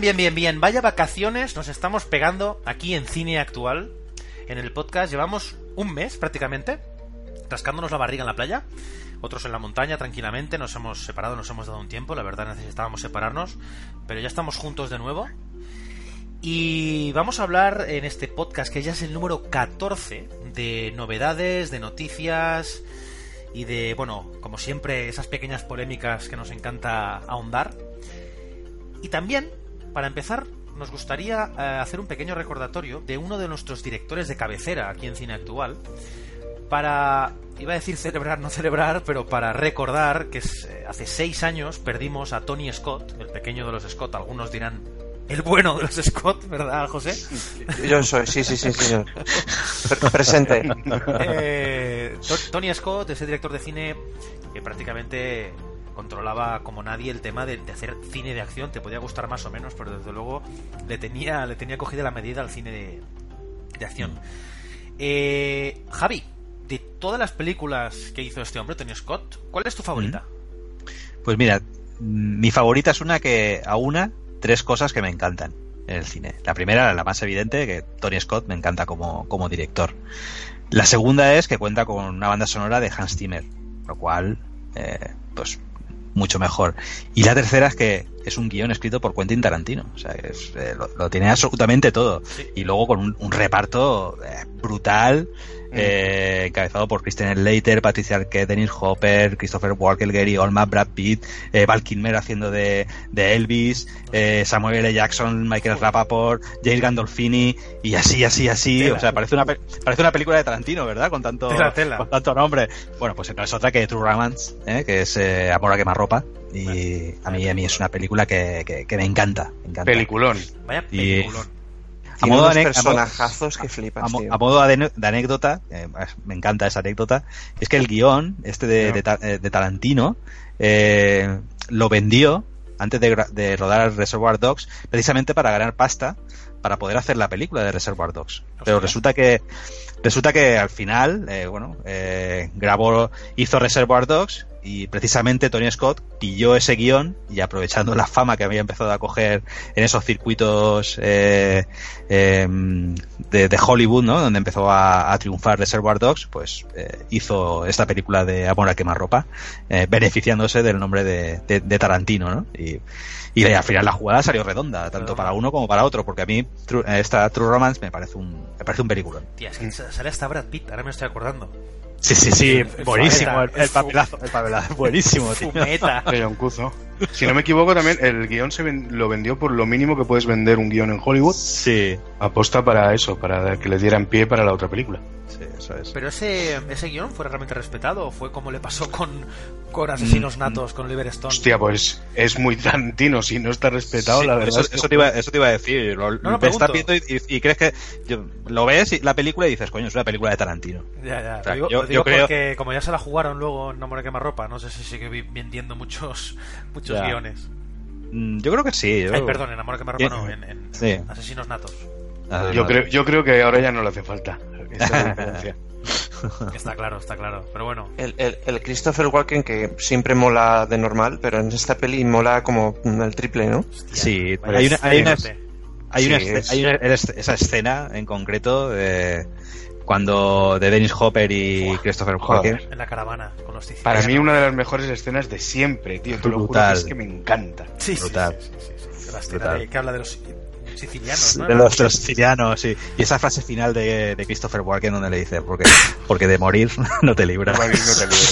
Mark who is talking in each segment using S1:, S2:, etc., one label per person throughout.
S1: bien, bien, bien, bien. Vaya vacaciones nos estamos pegando aquí en Cine Actual. En el podcast llevamos un mes prácticamente, rascándonos la barriga en la playa. Otros en la montaña, tranquilamente. Nos hemos separado, nos hemos dado un tiempo. La verdad necesitábamos separarnos. Pero ya estamos juntos de nuevo. Y vamos a hablar en este podcast, que ya es el número 14, de novedades, de noticias y de, bueno, como siempre, esas pequeñas polémicas que nos encanta ahondar. Y también, para empezar, nos gustaría eh, hacer un pequeño recordatorio de uno de nuestros directores de cabecera aquí en Cine Actual, para, iba a decir celebrar, no celebrar, pero para recordar que es, eh, hace seis años perdimos a Tony Scott, el pequeño de los Scott, algunos dirán el bueno de los Scott, ¿verdad, José?
S2: Yo soy, sí, sí, sí, señor. Pre- presente.
S1: Eh, To- Tony Scott, ese director de cine que prácticamente controlaba como nadie el tema de, de hacer cine de acción. Te podía gustar más o menos, pero desde luego le tenía, le tenía cogida la medida al cine de, de acción. Eh, Javi, de todas las películas que hizo este hombre, Tony Scott, ¿cuál es tu favorita?
S3: Pues mira, mi favorita es una que a una, tres cosas que me encantan en el cine. La primera, la más evidente, que Tony Scott me encanta como, como director. La segunda es que cuenta con una banda sonora de Hans Zimmer, lo cual, eh, pues, mucho mejor. Y la tercera es que es un guion escrito por Quentin Tarantino. O sea, es, eh, lo, lo tiene absolutamente todo.
S1: Sí.
S3: Y luego con un, un reparto eh, brutal, eh, encabezado por Christian Slater, Patricia Arquette, Dennis Hopper, Christopher Walken, Gary Oldman, Brad Pitt, eh, Val Kilmer haciendo de, de Elvis, eh, Samuel L. Jackson, Michael Rapaport, James Gandolfini, y así, así, así.
S1: Tela.
S3: O sea, parece una, parece una película de Tarantino, ¿verdad? Con tanto,
S1: Tela, tela.
S3: con tanto nombre. Bueno, pues no es otra que True Romance, ¿eh? que es eh, Amor a quemarropa. Y a mí, a mí es una película que, que, que me encanta. Me encanta.
S4: Peliculón.
S1: Vaya
S3: Y- A modo
S2: unos
S3: de ane- a modo-
S2: personajazos que flipas,
S3: a, mo-
S2: tío.
S3: a modo de, anécdota, eh, me encanta esa anécdota, es que el guion este de, de Ta- eh, de Tarantino eh, lo vendió antes de, rodar Reservoir Dogs precisamente para ganar pasta para poder hacer la película de Reservoir Dogs. Pero resulta que resulta que al final, eh, bueno, eh, grabó, hizo Reservoir Dogs y precisamente Tony Scott pilló ese guion y aprovechando la fama que había empezado a coger en esos circuitos eh, eh, de, de Hollywood, ¿no? Donde empezó a, a triunfar Reservoir Dogs, pues eh, hizo esta película de Amor a quemarropa, eh, beneficiándose del nombre de, de- de Tarantino, ¿no? Y, y al final la jugada salió redonda, tanto para uno como para otro, porque a mí True- esta True Romance me parece un, me parece un película.
S1: Tía, es que sale hasta Brad Pitt, ahora me estoy acordando.
S3: Sí, sí, sí, buenísimo, el, papelazo, el papelazo, buenísimo, tío.
S1: Fumeta.
S4: Cuzo. Si no me equivoco, también el guion se ven- lo vendió por lo mínimo que puedes vender un guion en Hollywood.
S3: Sí,
S4: Aposta para eso, para que le dieran pie para la otra película.
S3: Sí, eso es.
S1: Pero ese, ese guion fue realmente respetado o fue como le pasó con, con Asesinos Natos, con Oliver Stone.
S4: Hostia, pues es muy Tarantino, si no está respetado,
S3: Sí,
S4: la verdad.
S3: eso,
S4: es que-
S3: eso te iba, eso te iba a decir. Lo,
S1: No, no,
S3: ves estás
S1: pregunto.
S3: viendo y, y- y crees que yo- lo ves y la película y dices, coño, es una película de Tarantino.
S1: Ya, ya.
S3: O sea,
S1: lo digo,
S3: yo-
S1: lo digo
S3: yo creo-
S1: porque como ya se la jugaron luego en Nombre Quema Ropa, no sé si sigue vendiendo muchos, muchos
S3: Ya.
S1: guiones.
S3: Mm, Yo creo que sí. yo-
S1: Ay, perdón, en Amor Quema Ropa no, en, en
S3: Sí.
S1: Asesinos Natos.
S3: Ah,
S4: yo, creo, yo creo que ahora ya no le hace falta. Esa referencia.
S1: Está claro, está claro. Pero bueno,
S2: El, el, el Christopher Walken que siempre mola de normal, pero en esta peli mola como el triple, ¿no?
S3: Sí, hay una, hay una, hay una,
S2: Sí,
S3: esce-
S2: es-
S3: hay una- esa escena en concreto de cuando de Dennis Hopper y Christopher. Walken.
S1: en la caravana con los sicilianos.
S4: Para mí una de las mejores escenas de siempre, tío. Te lo juro que
S3: Brutal.
S4: es que me encanta.
S1: Sí, sí,
S3: brutal.
S1: sí, sí, sí, sí. La escena
S3: Brutal.
S1: de- que habla de los sicilianos, ¿no?
S3: De los, de los sicilianos, sí. Y esa frase final de, de Christopher Walken donde le dice, porque, porque de morir no te libras.
S4: Morir no te libre.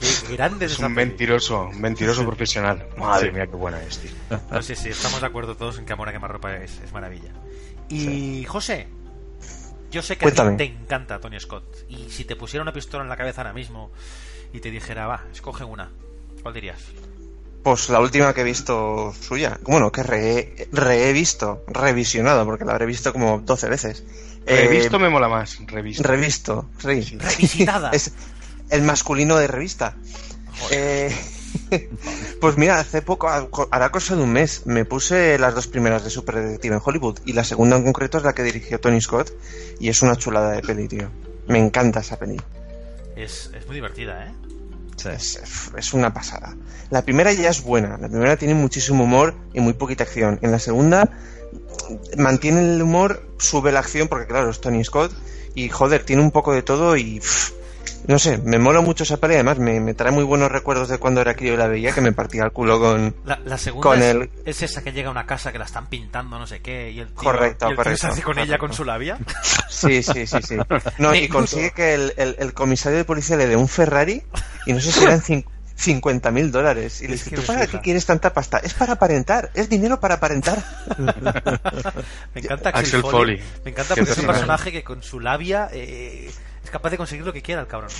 S1: Qué grande es
S4: Es
S1: esa
S4: un mentiroso, un mentiroso profesional. Madre mía, qué buena es, tío.
S1: No, sí, sí, estamos de acuerdo todos en que Amor a quemarropa es, es maravilla. Y José, yo sé que a ti te encanta Tony Scott. Y si te pusiera una pistola en la cabeza ahora mismo y te dijera, va, escoge una, ¿cuál dirías?
S2: Pues la última que he visto suya. Bueno, que re, re he visto, revisionado, porque la habré visto como 12 veces. Eh,
S4: Revisto me mola más. Revisto.
S2: Revisto, sí.
S1: Revisitada.
S2: es el masculino de revista. Eh, pues mira, hace poco, hará cosa de un mes, me puse las dos primeras de Super Detective en Hollywood y la segunda en concreto es la que dirigió Tony Scott y es una chulada de peli, tío. Me encanta esa peli.
S1: Es, es muy divertida, ¿eh?
S2: Es, es una pasada. La primera ya es buena, la primera tiene muchísimo humor y muy poquita acción. En la segunda mantiene el humor, sube la acción porque claro, es Tony Scott y joder, tiene un poco de todo y no sé, me mola mucho esa peli, además me, me trae muy buenos recuerdos de cuando era crío y la veía que me partía el culo con...
S1: La, la segunda
S2: Con
S1: es,
S2: el-
S1: es esa que llega a una casa que la están pintando, no sé qué, y el tío,
S2: Correcto,
S1: y el tío
S2: correcto,
S1: se hace con ella con su labia.
S2: Sí, sí, sí, sí. No, y consigue que el, el- el comisario de policía le dé un Ferrari y no sé si eran cin- 50 mil dólares. Y le
S1: Es
S2: dice,
S1: que
S2: ¿tú para qué quieres tanta pasta? Es para aparentar, es dinero para aparentar.
S1: Me encanta Axel,
S4: Axel
S1: Foley.
S4: Foley.
S1: Me encanta porque es un
S4: personaje.
S1: personaje que con su labia eh, es capaz de conseguir lo que quiera el cabrón.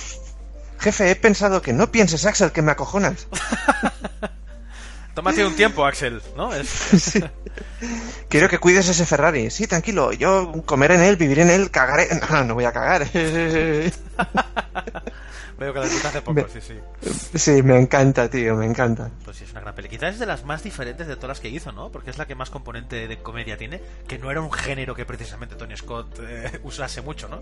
S2: Jefe, he pensado que no pienses, Axel, que me acojonas.
S1: Tómate un tiempo, Axel, ¿no?
S2: Quiero que cuides ese Ferrari. Sí, tranquilo, yo comeré en él, viviré en él, cagaré. No, no voy a cagar.
S1: Veo que la hace poco, sí, sí.
S2: Sí, me encanta, tío, me encanta.
S1: Pues sí, es una gran peli. Quizás es de las más diferentes de todas las que hizo, ¿no? Porque es la que más componente de comedia tiene, que no era un género que precisamente Tony Scott eh, usase mucho, ¿no?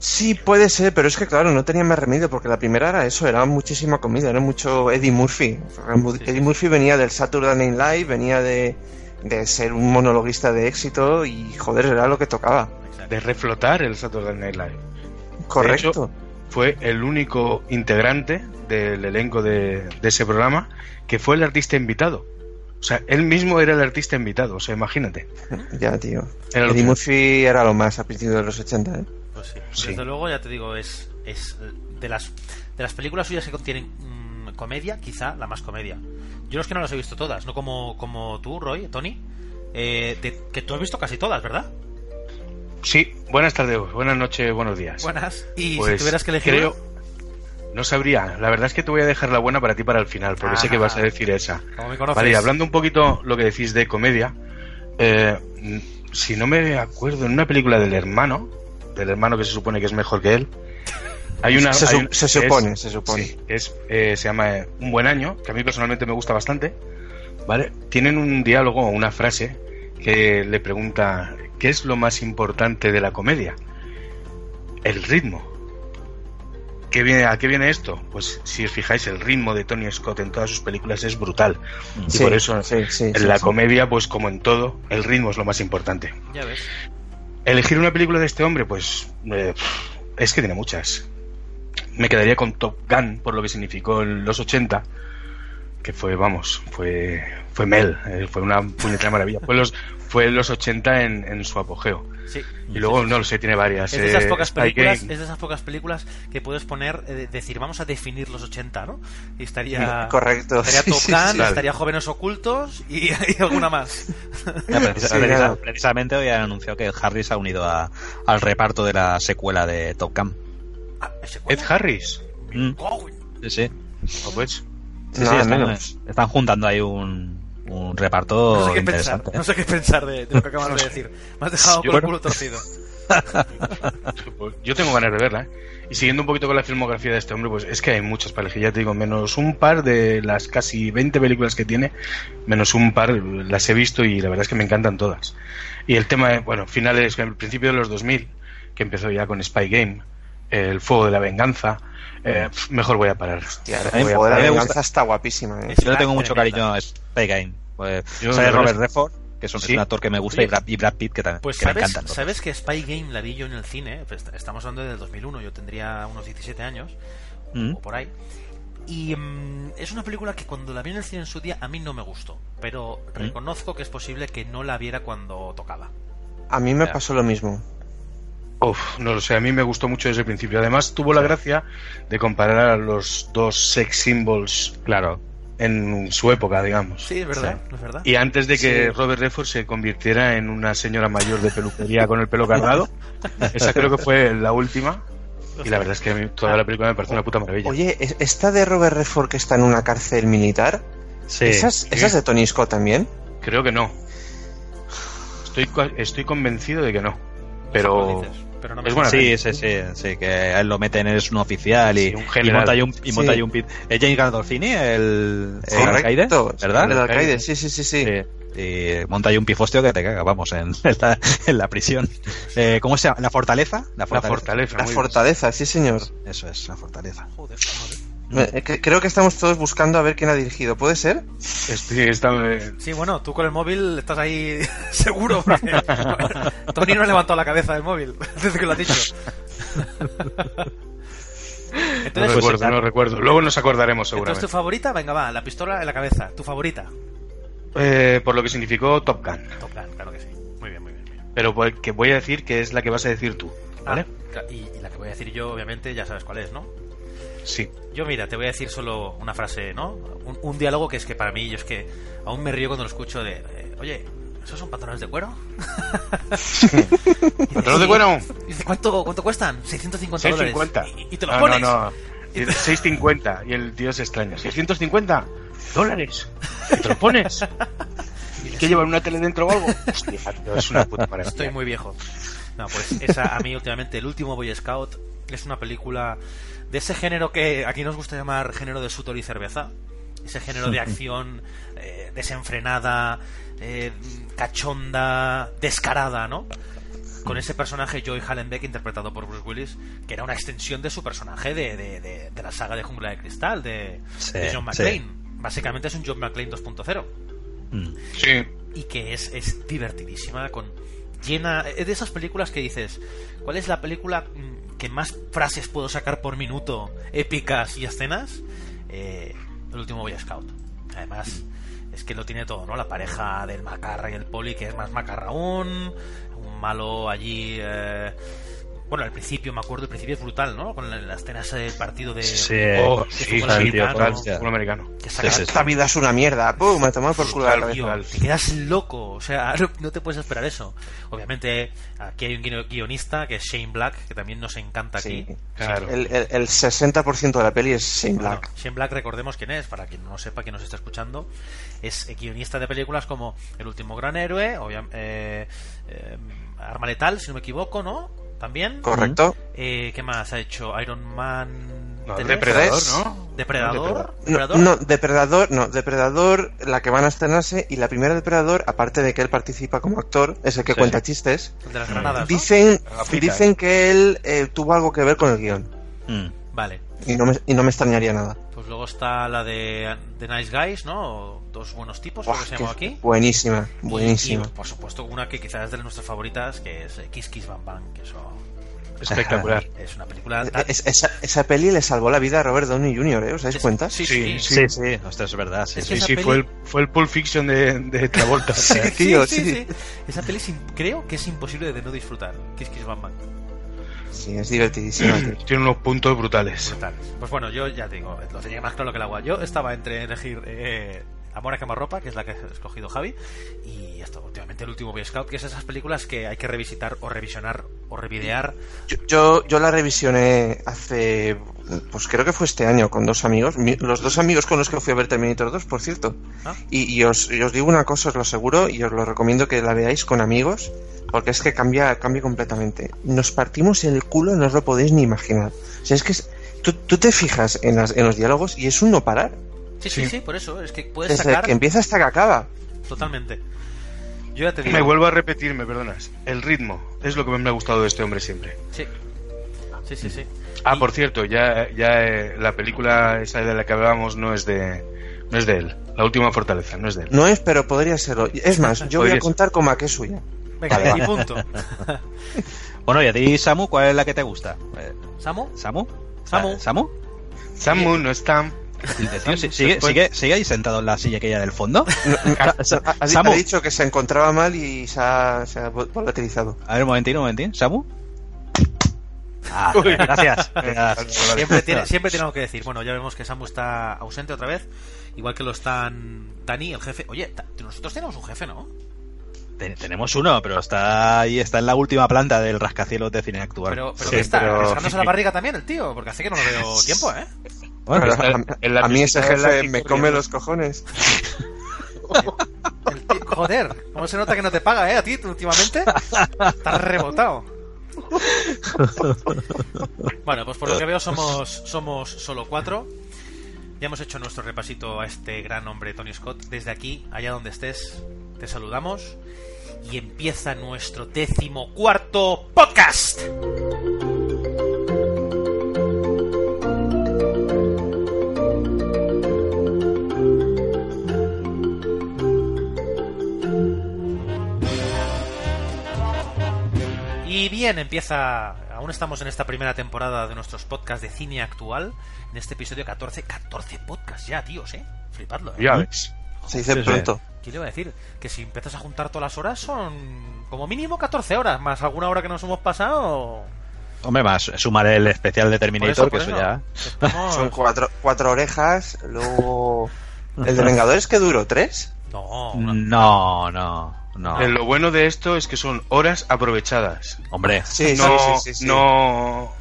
S2: Sí, puede ser, pero es que claro, no tenía más remedio porque la primera era eso, era muchísima comida, era mucho Eddie Murphy. Eddie Murphy venía del Saturday Night Live, venía de, de ser un monologuista de éxito y joder, era lo que tocaba.
S4: De reflotar el Saturday Night Live.
S2: Correcto.
S4: hecho, Fue el único integrante del elenco de, de ese programa que fue el artista invitado. O sea, él mismo era el artista invitado, o sea, imagínate.
S2: Ya, tío. Eddie Murphy era lo más a principios de los 80, ¿eh?
S1: Pues sí.
S4: Sí.
S1: Desde luego, ya te digo, es, es de las de las películas suyas que contienen mm, comedia, quizá la más comedia. Yo los que no las he visto todas, no como, como tú, Roy, Tony, eh, de- que tú has visto casi todas, ¿verdad?
S4: Sí, buenas tardes, buenas noches, buenos días.
S1: Buenas. Y
S4: Pues
S1: si tuvieras que elegir
S4: creo, no sabría. La verdad es que te voy a dejar la buena para ti para el final, porque sé que vas a decir esa.
S1: como me conoces,
S4: Vale, y hablando un poquito lo que decís de comedia, eh, si no me acuerdo, en una película del hermano, del hermano que se supone que es mejor que él, hay una...
S2: Se
S4: hay un-
S2: se supone, se supone.
S4: sí, es, eh, se llama eh, Un buen año, que a mí personalmente me gusta bastante, ¿vale? Tienen un diálogo, una frase, que le pregunta, ¿qué es lo más importante de la comedia? El ritmo. ¿Qué viene, ¿A qué viene esto? Pues si os fijáis, el ritmo de Tony Scott en todas sus películas es brutal. Y
S2: Sí,
S4: por eso
S2: sí, sí,
S4: en
S2: sí,
S4: la
S2: sí.
S4: comedia, pues como en todo, el ritmo es lo más importante.
S1: ya ves.
S4: Elegir una película de este hombre, pues eh, es que tiene muchas. Me quedaría con Top Gun por lo que significó en los 80, que fue, vamos, fue fue Mel, eh, fue una puñetera maravilla. Fue los fue en los 80 en, en su apogeo.
S1: Sí.
S4: Y luego, no lo sé, tiene varias.
S1: Es de esas
S4: eh,
S1: pocas películas, es de esas pocas películas que puedes poner, eh, decir, vamos a definir los 80, ¿no? Y estaría,
S2: Correcto.
S1: estaría
S2: Sí,
S1: Top
S2: sí,
S1: Gun,
S2: sí.
S1: estaría Jóvenes Ocultos y, y alguna más.
S3: Ya, precisa-
S2: Sí,
S3: precisa-
S2: claro.
S3: precisamente hoy han anunciado que Harris se ha unido a- al reparto de la secuela de Top Gun.
S1: Ah, ¿ese
S4: Ed? Harris.
S3: Mm, sí, sí.
S4: Oh, pues,
S3: Sí, sí,
S2: Nada
S3: están,
S2: menos.
S3: están juntando ahí un, un reparto
S1: no sé qué pensar,
S3: interesante. ¿eh?
S1: no sé qué pensar de, de lo que acabas de decir. Me has dejado
S4: Yo-
S1: con el culo torcido.
S4: yo tengo ganas de verla. ¿eh? Y siguiendo un poquito con la filmografía de este hombre, pues es que hay muchas elegir, ya te digo, menos un par de las casi 20 películas que tiene, menos un par las he visto y la verdad es que me encantan todas. Y el tema, bueno, finales, al principio de los 2000, que empezó ya con Spy Game, El Fuego de la Venganza, eh, mejor voy a parar.
S2: Hostia,
S3: A me
S2: venganza
S3: gusta-
S2: está guapísima, ¿eh?
S3: Yo le tengo mucho cariño a Spy Game. Pues,
S4: Yo,
S3: sale Robert Redford, que es un,
S4: Sí.
S3: es un actor que me gusta,
S1: Oye,
S3: y, Brad, y Brad Pitt, que, también
S1: Pues
S3: que me encantan.
S1: sabes que Spy Game la vi yo en el cine, pues, estamos hablando del 2001, yo tendría unos 17 años.
S3: Mm.
S1: o por ahí. Y mm, es una película que cuando la vi en el cine en su día a mí no me gustó, pero reconozco que es posible que no la viera cuando tocaba.
S2: A mí me pasó lo mismo.
S4: Uf, no lo sé, a mí me gustó mucho desde el principio. Además, tuvo la gracia de comparar a los dos sex symbols
S3: Claro.
S4: en su época, digamos.
S1: Sí, es verdad, es verdad.
S4: Y antes de que
S2: Sí.
S4: Robert Redford se convirtiera en una señora mayor de peluquería con el pelo cargado, esa creo que fue la última. Y la verdad es que a mí toda la película me parece una puta maravilla.
S2: Oye, ¿es- ¿esta de Robert Redford que está en una cárcel militar?
S3: Sí.
S2: ¿Esa es, esa es de Tony Scott también?
S4: Creo que no. Estoy, estoy convencido de que no. Pero
S1: pero no me
S4: es buena
S3: Sí, sí, sí, sí, que él lo meten, es un oficial y,
S4: Sí, un
S3: y
S4: general.
S3: monta ahí un, y monta
S2: Sí.
S3: ahí un pit. ¿Es James Gandolfini, el, el alcaide? ¿Verdad?
S2: El alcaide, sí, sí, sí, sí.
S3: Sí. Y monta ahí un pifostio que te caga, vamos, en, en la, en la prisión. Eh, ¿Cómo se llama? ¿La fortaleza?
S4: La fortaleza.
S2: La fortaleza, sí, señor.
S3: Eso es, la fortaleza.
S1: Joder, madre.
S2: Eh, que- Creo que estamos todos buscando a ver quién ha dirigido. ¿Puede ser?
S4: Estoy- está- eh,
S1: Sí, bueno, tú con el móvil estás ahí seguro. Porque Tony no ha levantado la cabeza del móvil desde que lo has dicho.
S4: no
S1: Entonces,
S4: recuerdo, no recuerdo. Luego nos acordaremos
S1: entonces, tu
S4: seguramente.
S1: favorita, venga, va, la pistola en la cabeza. Tu favorita.
S4: Eh, por lo que significó Top Gun.
S1: Top Gun, claro que sí. Muy bien, muy bien. muy bien.
S4: Pero que voy a decir que es la que vas a decir tú. ¿Vale?
S1: Ah, y, y la que voy a decir yo, obviamente, ya sabes cuál es, ¿no?
S4: Sí.
S1: Yo, mira, te voy a decir solo una frase, ¿no? Un, un diálogo que es que para mí, yo es que aún me río cuando lo escucho de, eh, oye, ¿esos son pantalones de cuero?
S4: ¿Pantalones de cuero?
S1: Y dice, ¿cuánto, ¿cuánto cuestan? 650 dólares.
S4: 650.
S1: Y, y te lo
S4: no,
S1: pones.
S4: No, no. 650. Y el tío se extraña. ¿650 dólares? ¿Y te lo pones? ¿Y ¿Qué llevan una tele dentro o algo? Hostia, es una puta maravilla.
S1: Estoy muy viejo. No, pues esa a mí últimamente, el último Boy Scout, es una película de ese género que aquí nos gusta llamar género de sudor y cerveza. Ese género de acción eh, desenfrenada, eh, cachonda, descarada, ¿no? Con ese personaje Joey Hallenbeck interpretado por Bruce Willis, que era una extensión de su personaje de, de- de- de la saga de Jungla de Cristal, de,
S3: Sí,
S1: de John
S3: sí.
S1: McClane. Básicamente es un John McClane 2.0
S3: Mm.
S4: Sí.
S1: y que es, es divertidísima, con llena es de esas películas que dices, ¿cuál es la película mm, que más frases puedo sacar por minuto, épicas y escenas? Eh, el último Boy Scout. Además, es que lo tiene todo, ¿no? La pareja del Macarra y el Poli, que es más Macarra aún, un malo allí... eh, bueno, al principio, me acuerdo, el principio es brutal, ¿no? Con la, la escena esa del partido de...
S3: Sí,
S4: Oh,
S1: de
S4: sí,
S1: fútbol
S4: sí,
S1: americano, que saca-
S3: Sí, sí,
S2: Esta vida es una mierda. ¡Pum! Me tomado por culo la cabeza.
S1: Tío,
S4: Total.
S1: te quedas loco, o sea, no, no te puedes esperar eso. Obviamente, aquí hay un guio- guionista que es Shane Black, que también nos encanta aquí.
S2: Sí.
S4: Claro.
S2: El, el, el 60% de la peli es Shane
S1: Bueno,
S2: Black.
S1: Shane Black, recordemos quién es, para quien no sepa, quien nos está escuchando, es guionista de películas como El último gran héroe, obvia- eh, eh, Arma letal, si no me equivoco, ¿no? También.
S2: ¿Correcto?
S1: Eh, ¿Qué más ha hecho? Iron Man.
S4: No,
S1: 3,
S4: Depredador. ¿no?
S1: Depredador.
S2: No,
S1: Depredador.
S2: no, Depredador, no, Depredador, la que van a estrenarse, y la primera Depredador, aparte de que él participa como actor, es el que
S3: Sí.
S2: cuenta chistes,
S1: El de las granadas. ¿no?
S2: dicen,
S4: Gafita,
S2: dicen que él eh, tuvo algo que ver con el guion,
S3: Mm.
S1: Vale.
S2: y no me, y no me extrañaría nada.
S1: Luego está la de The Nice Guys, ¿no? Dos buenos tipos, creo que se llama aquí.
S2: Buenísima, buenísima.
S1: Y, por supuesto, una que quizás es de nuestras favoritas, que es Kiss Kiss Bang Bang, que eso
S4: Espectacular.
S1: es una película tan...
S2: Es- esa, esa peli le salvó la vida a Robert Downey Jr., ¿eh? ¿Os dais
S1: es-
S2: cuenta?
S1: Sí,
S4: Sí,
S1: sí.
S3: Sí, sí, ostras, es verdad. Sí,
S1: Es que
S4: fue
S1: peli-
S4: el, fue el Pulp Fiction de, de Travolta.
S2: Sí, tío, sí.
S1: Esa peli creo que es imposible de no disfrutar. Kiss Kiss Bang Bang.
S2: Sí, es divertidísima. tío.
S4: Tiene unos puntos brutales.
S1: Brutal. Pues bueno, yo ya digo, lo tenía más claro que el agua. Yo estaba entre elegir eh, Amor a quemarropa, que es la que ha escogido Javi, y esto, últimamente el último Boy Scout, que es esas películas que hay que revisitar o revisionar o revidear.
S2: Yo, yo, yo la revisioné hace, pues creo que fue este año con dos amigos, mi- los dos amigos con los que fui a ver Terminator 2, por cierto.
S1: Ah.
S2: Y, y os, y os digo una cosa, os lo aseguro, y os lo recomiendo que la veáis con amigos, porque es que cambia, cambia completamente. Nos partimos el culo, no os lo podéis ni imaginar. O sea, es que es- tú, tú te fijas en, las, en los diálogos y es un no parar.
S1: Sí, sí, sí,
S4: Sí.
S1: por eso, es que puedes
S2: Desde
S1: sacar
S2: que empieza hasta que acaba.
S1: totalmente. Yo ya te digo.
S4: Me vuelvo a repetir, me perdonas. El ritmo es lo que me ha gustado de este hombre siempre.
S1: Sí. Sí, sí, sí.
S4: Ah,
S1: Y-
S4: por cierto, ya, ya eh, la película esa de la que hablábamos no es de no es de él. La última fortaleza, no es de él.
S2: No es, pero podría serlo. Es más, yo voy a
S4: ser.
S2: contar como a que es suya.
S1: Venga,
S2: Vale,
S1: y
S2: va.
S1: punto.
S3: Bueno, y a ti, Samu, ¿cuál es la que te gusta? Eh,
S1: ¿Samu?
S3: ¿Samu?
S1: Samu.
S3: ¿Samu?
S4: Samu no está.
S3: Tío sigue, sigue, sigue ahí sentado en la silla aquella del fondo.
S2: Ha,
S3: Samu.
S2: ha dicho que se encontraba mal y se ha, se ha vol- volatilizado.
S3: A ver, un momentín, un momentín. ¿Samu? Ah, gracias. gracias.
S1: Siempre tiene, siempre tiene algo que decir. Bueno, ya vemos que Samu está ausente otra vez. Igual que lo están Dani, el jefe. Oye, nosotros tenemos un jefe, ¿no?
S3: Ten- tenemos uno, pero está ahí, está en la última planta del rascacielos de cine actual.
S1: Pero, pero
S4: Sí,
S1: ¿qué está?
S4: pero-
S1: ¿Rascándose la barriga también el tío? Porque hace que no lo veo tiempo, ¿eh?
S3: Bueno,
S2: Pero a, a mí ese jefe
S4: que
S2: me
S4: corriendo.
S2: come los cojones.
S1: El tío- joder, ¿cómo se nota que no te paga, eh? A ti últimamente. Estás rebotado. Bueno, pues por lo que veo somos, somos solo cuatro. Ya hemos hecho nuestro repasito a este gran hombre Tony Scott. Desde aquí, allá donde estés, te saludamos. Y empieza nuestro décimo cuarto podcast. Y bien, empieza. Aún estamos en esta primera temporada de nuestros podcasts de cine actual. En este episodio 14. 14 podcasts ya, tíos, ¿eh? Flipadlo, ¿eh?
S4: Ya ves.
S2: Se dice
S3: Sí, sí.
S2: pronto.
S1: ¿Qué le iba a decir? Que si empiezas a juntar todas las horas son como mínimo 14 horas, más alguna hora que nos hemos pasado.
S3: Hombre, más sumaré el especial de Terminator,
S1: Por eso,
S3: que
S1: por
S3: eso
S1: eso.
S3: ya.
S1: Estamos-
S2: Son cuatro, cuatro orejas, luego... ¿El de Vengadores que duró? ¿Tres?
S1: No, una-
S3: No, no, no.
S4: Eh, Lo bueno de esto es que son horas aprovechadas.
S3: Hombre,
S2: Sí,
S4: no,
S2: sí, sí, sí, sí.
S4: no.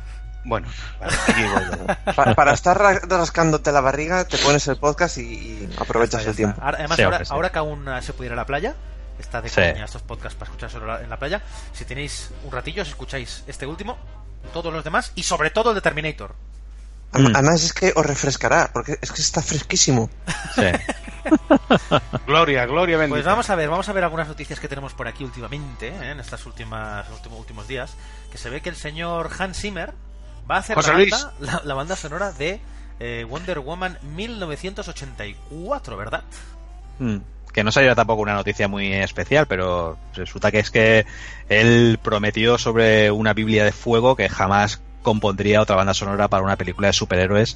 S4: Bueno, vale, aquí voy.
S2: Pa- para estar ra- rascándote la barriga, te pones el podcast y, y aprovechas
S1: Ya
S2: el
S1: está.
S2: tiempo.
S1: Ahora- además,
S3: Sí,
S1: ahora,
S3: hombre, sí.
S1: ahora que aún se puede ir a la playa, está de
S3: Sí.
S1: coña estos podcasts para escuchárselo en la playa. Si tenéis un ratillo, si escucháis este último, todos los demás y sobre todo el de Terminator.
S3: Mm.
S2: Además es que os refrescará, porque es que está fresquísimo.
S3: sí.
S4: Gloria, gloria bendita.
S1: Pues vamos a ver, vamos a ver algunas noticias que tenemos por aquí últimamente, ¿eh? en estos últimas, últimos, últimos días, que se ve que el señor Hans Zimmer va a hacer la banda, la, la banda sonora de eh, Wonder Woman 1984, ¿verdad?
S3: Mm, Que no saliera tampoco una noticia muy especial, pero resulta que es que él prometió sobre una Biblia de fuego que jamás compondría otra banda sonora para una película de superhéroes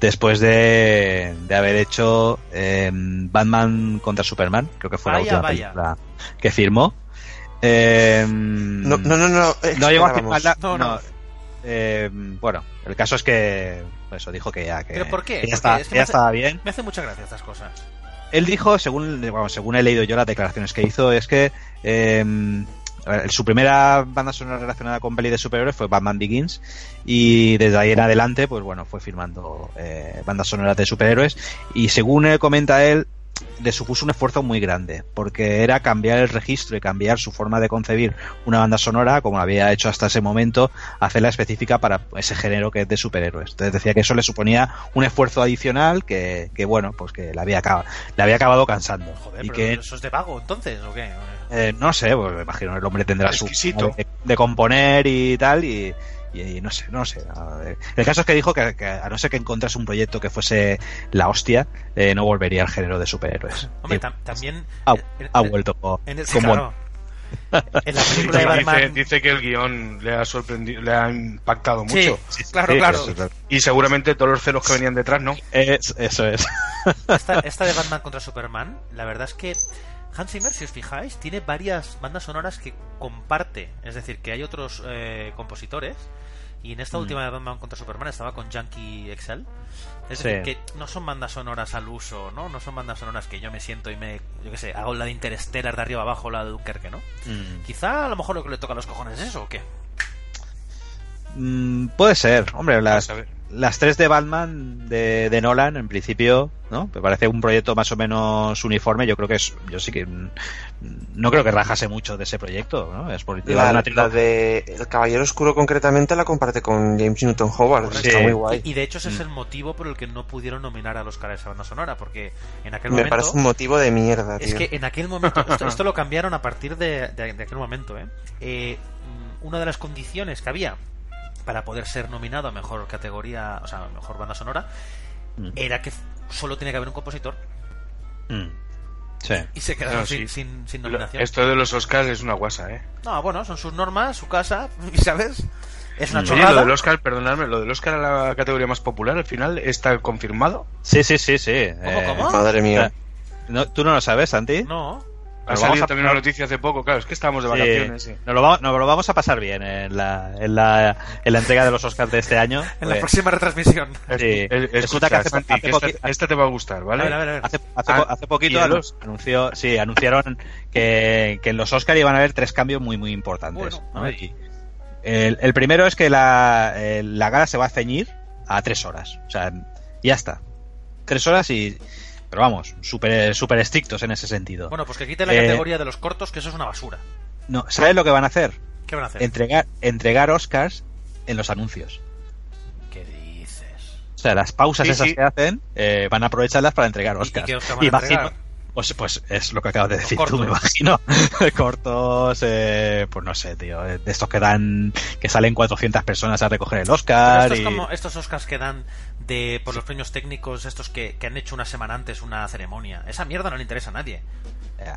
S3: después de, de haber hecho eh, Batman contra Superman, creo que fue la última
S1: vaya.
S3: película que firmó. Eh,
S2: No, no, no. No,
S3: no llegó a firmarla.
S1: No, no.
S3: Eh, bueno, el caso es que eso dijo que ya que,
S1: ¿Pero por qué?
S3: que ya, está-
S1: es que
S3: ya
S1: hace-
S3: estaba bien.
S1: Me hace mucha gracia estas cosas.
S3: Él dijo, según, bueno, según he leído yo las declaraciones que hizo, es que eh, ver, su primera banda sonora relacionada con peli de superhéroes fue Batman Begins y desde ahí en adelante, pues bueno, fue firmando eh, bandas sonoras de superhéroes y según eh, comenta él, le supuso un esfuerzo muy grande, porque era cambiar el registro y cambiar su forma de concebir una banda sonora, como había hecho hasta ese momento, hacerla específica para ese género que es de superhéroes. Entonces decía que eso le suponía un esfuerzo adicional que, que bueno, pues que le había, acabado, le había acabado cansando.
S1: Joder,
S3: y
S1: pero
S3: que,
S1: ¿eso es de vago entonces o qué?
S3: eh, no sé, pues me imagino el hombre tendrá su de, de componer y tal, y, y- y no sé, no sé. El caso es que dijo que, que a no ser que encontrase un proyecto que fuese la hostia, eh, no volvería al género de superhéroes.
S1: Hombre,
S3: Y
S1: tam- también...
S3: ha,
S1: en-
S3: ha
S1: en-
S3: vuelto
S1: En el, claro. En la película de
S4: Dice,
S1: Batman...
S4: dice que el guion le ha sorprendido, le ha impactado
S1: Sí,
S4: mucho.
S1: claro,
S3: Sí,
S1: claro.
S3: eso
S4: Y seguramente todos los celos que venían detrás, ¿no?
S3: es- eso es.
S1: Esta, esta de Batman contra Superman, la verdad es que Hans Zimmer, si os fijáis, tiene varias bandas sonoras que comparte. Es decir, que hay otros eh, compositores. Y en esta
S3: Mm.
S1: última de Batman contra Superman estaba con Yankee Excel. Es
S3: Sí.
S1: decir, que no son bandas sonoras al uso, ¿no? No son bandas sonoras que yo me siento y me, yo qué sé, hago la de Interstellar de arriba abajo, la de Dunkerque, ¿no?
S3: Mm.
S1: Quizá a lo mejor lo que le toca a los cojones es eso, ¿o qué?
S3: Mm, puede ser, hombre, las,
S4: Vamos a ver.
S3: Las tres de Batman de, de Nolan, en principio, ¿no? Me parece un proyecto más o menos uniforme. Yo creo que es, yo sí que mm, no creo que rajase mucho de ese proyecto, ¿no? Es por
S2: La,
S3: una
S2: la de El Caballero Oscuro concretamente la comparte con James Newton Howard.
S3: Sí.
S2: Está muy guay.
S1: Y de hecho ese es
S3: Mm.
S1: el motivo por el que no pudieron nominar a los caras esa banda sonora, porque en aquel
S2: Me
S1: momento...
S2: parece un motivo de mierda, tío.
S1: Es que en aquel momento, esto, esto lo cambiaron a partir de, de- de aquel momento, ¿eh? Eh, mm, Una de las condiciones que había para poder ser nominado a mejor categoría, o sea, mejor banda sonora,
S3: Mm.
S1: era que solo tenía que haber un compositor
S3: Mm. Sí.
S1: y se quedaron
S4: No,
S1: sin,
S4: sí.
S1: sin, nominación.
S4: Esto de los Oscars es una guasa, ¿eh?
S1: No, bueno, son sus normas, su casa, y ¿sabes? Es una
S3: Mm.
S4: Oye,
S1: chorrada.
S4: lo del Oscar, perdonadme, lo del Oscar a la categoría más popular, al final está confirmado.
S3: Sí, sí, sí, sí.
S1: ¿Cómo,
S3: Eh,
S1: cómo?
S2: Madre mía.
S3: no, ¿Tú no lo sabes, Santi?
S1: No.
S4: Ha salido
S3: vamos a-
S4: también una noticia hace poco, claro, es que estábamos de vacaciones. sí.
S3: Nos, lo vamos, nos lo vamos a pasar bien en la, en la, en la entrega de los Oscars de este año.
S1: En la
S3: Pues,
S1: próxima retransmisión.
S3: sí.
S4: Escucha,
S3: que hace,
S4: Santi,
S3: hace
S4: que esta, esta te va a gustar, ¿vale?
S1: A ver, a ver, a ver.
S3: hace- hace
S4: Ah,
S3: po- hace poquito
S4: ¿y el
S3: anu-
S4: Os-
S3: anunció, sí, anunciaron que, que en los Oscars iban a haber tres cambios muy, muy importantes.
S1: Bueno,
S3: ¿no? Y el, el primero es que la, eh, la gala se va a ceñir a tres horas. O sea, ya está. Tres horas y... Pero vamos, súper súper estrictos en ese sentido.
S1: Bueno, pues que quite la
S3: Eh,
S1: categoría de los cortos, que eso es una basura.
S3: No, ¿Sabes lo que van a hacer?
S1: ¿Qué van a hacer?
S3: Entregar, entregar Oscars en los anuncios.
S1: ¿Qué dices?
S3: O sea, las pausas
S4: Sí,
S3: esas
S4: sí.
S3: que hacen van van a aprovecharlas para entregar
S1: ¿Y- y
S3: Oscars.
S1: qué Oscar van a
S3: Imagino-
S1: entregar?
S3: Pues, pues es lo que acabas de decir
S1: cortos.
S3: tú, me imagino. Cortos, eh, pues no sé, tío. De estos que dan, que salen 400 personas a recoger el Oscar.
S1: esto es
S3: y-
S1: como estos Oscars que dan de por los premios técnicos, estos que, que han hecho una semana antes una ceremonia. Esa mierda no le interesa a nadie.
S3: Eh,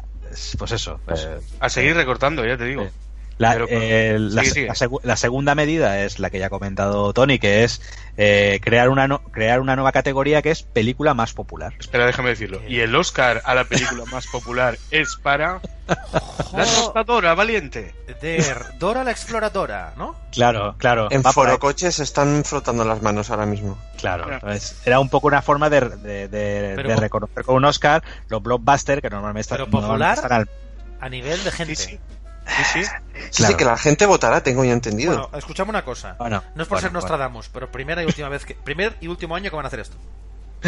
S3: Pues eso. eh,
S4: A seguir recortando, ya te digo.
S3: Eh, La,
S4: Pero,
S3: eh, la,
S4: sigue, sigue.
S3: la segu- la segunda medida es la que ya ha comentado Tony, que es eh, crear, una no- crear una nueva categoría que es película más popular.
S4: Espera, déjame decirlo. Y el Oscar a la película más popular es para La Tostadora Valiente.
S1: De Dora la Exploradora, ¿no?
S3: Claro, claro.
S2: En. Forocoches están frotando las manos ahora mismo.
S3: Claro,
S4: Claro.
S3: entonces era un poco una forma de, de, de-
S1: Pero
S3: de
S1: po-
S3: reconocer con un Oscar los blockbusters que normalmente, están- normalmente
S1: popular,
S3: están al-
S1: A nivel de gente.
S4: Sí, sí. Sí, sí.
S2: Sí,
S3: Claro.
S2: sí, que la gente votará, tengo ya entendido.
S1: Bueno, escuchame una cosa.
S3: Bueno,
S1: no es por
S3: bueno,
S1: ser
S3: bueno.
S1: Nostradamus, pero primera y última vez que. Primer y último año que van a hacer esto.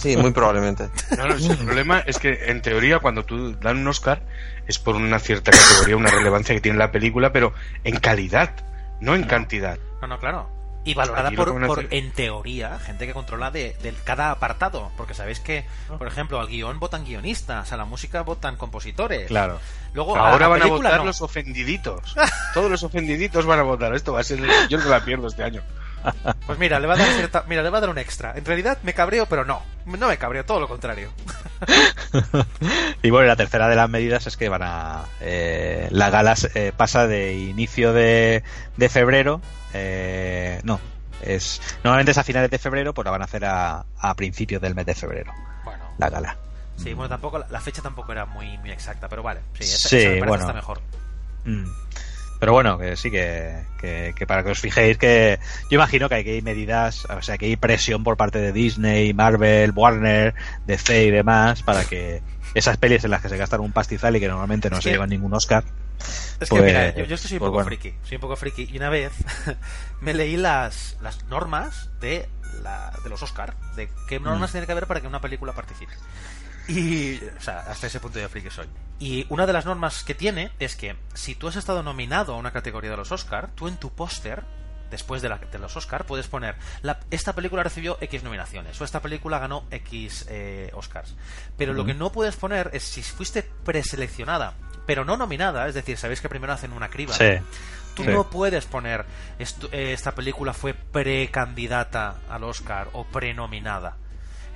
S2: Sí, muy probablemente.
S4: No, el problema es que en teoría cuando tú dan un Oscar es por una cierta categoría, una relevancia que tiene la película, pero en calidad, no en cantidad.
S1: No, no, claro. Y valorada por, en teoría, gente que controla de, de cada apartado. Porque sabéis que, por ejemplo, al guion votan guionistas, a la música votan compositores.
S3: Claro.
S1: Luego,
S4: Ahora
S1: a
S4: van a votar
S1: no.
S4: los ofendiditos. Todos los ofendiditos van a votar. Esto va a ser. Yo no la pierdo este año.
S1: Pues mira, le va a dar cierta- mira, le va a dar un extra. En realidad me cabreo, pero no. No me cabreo, todo lo contrario.
S3: y bueno, la tercera de las medidas es que van a. eh, la gala eh, pasa de inicio de, de febrero. eh, no, es normalmente es a finales de febrero, pues la van a hacer a, a principios del mes de febrero.
S1: Bueno,
S3: La gala.
S1: sí, bueno, tampoco la, fecha tampoco era muy, muy exacta, pero vale. Sí, esa,
S3: Sí,
S1: esa me parece
S3: bueno.
S1: hasta mejor.
S3: Mm. Pero bueno, que sí que, que, que para que os fijéis que yo imagino que hay que ir medidas, o sea, que hay presión por parte de Disney, Marvel, Warner, DC y demás para que esas pelis en las que se gastan un pastizal y que normalmente no
S1: Es
S3: se
S1: que-
S3: llevan ningún Oscar.
S1: Es que
S3: Pues-
S1: mira, yo, yo que soy un
S3: pues
S1: poco
S3: bueno.
S1: friki, soy un poco friki. Y una vez me leí las, las normas de, la, de los Oscar, de qué normas
S3: Mm.
S1: tiene que haber para que una película participe. Y, o sea, hasta ese punto de friki soy. Y una de las normas que tiene es que si tú has estado nominado a una categoría de los Oscar, tú en tu póster, después de, la- de los Oscar, puedes poner, la, esta película recibió X nominaciones, o esta película ganó X eh, Oscars. Pero lo que no puedes poner es si fuiste preseleccionada, pero no nominada, es decir, sabéis que primero hacen una criba.
S3: Sí.
S1: Tú
S3: Sí.
S1: no puedes poner esto- eh, esta película fue precandidata al Oscar o prenominada.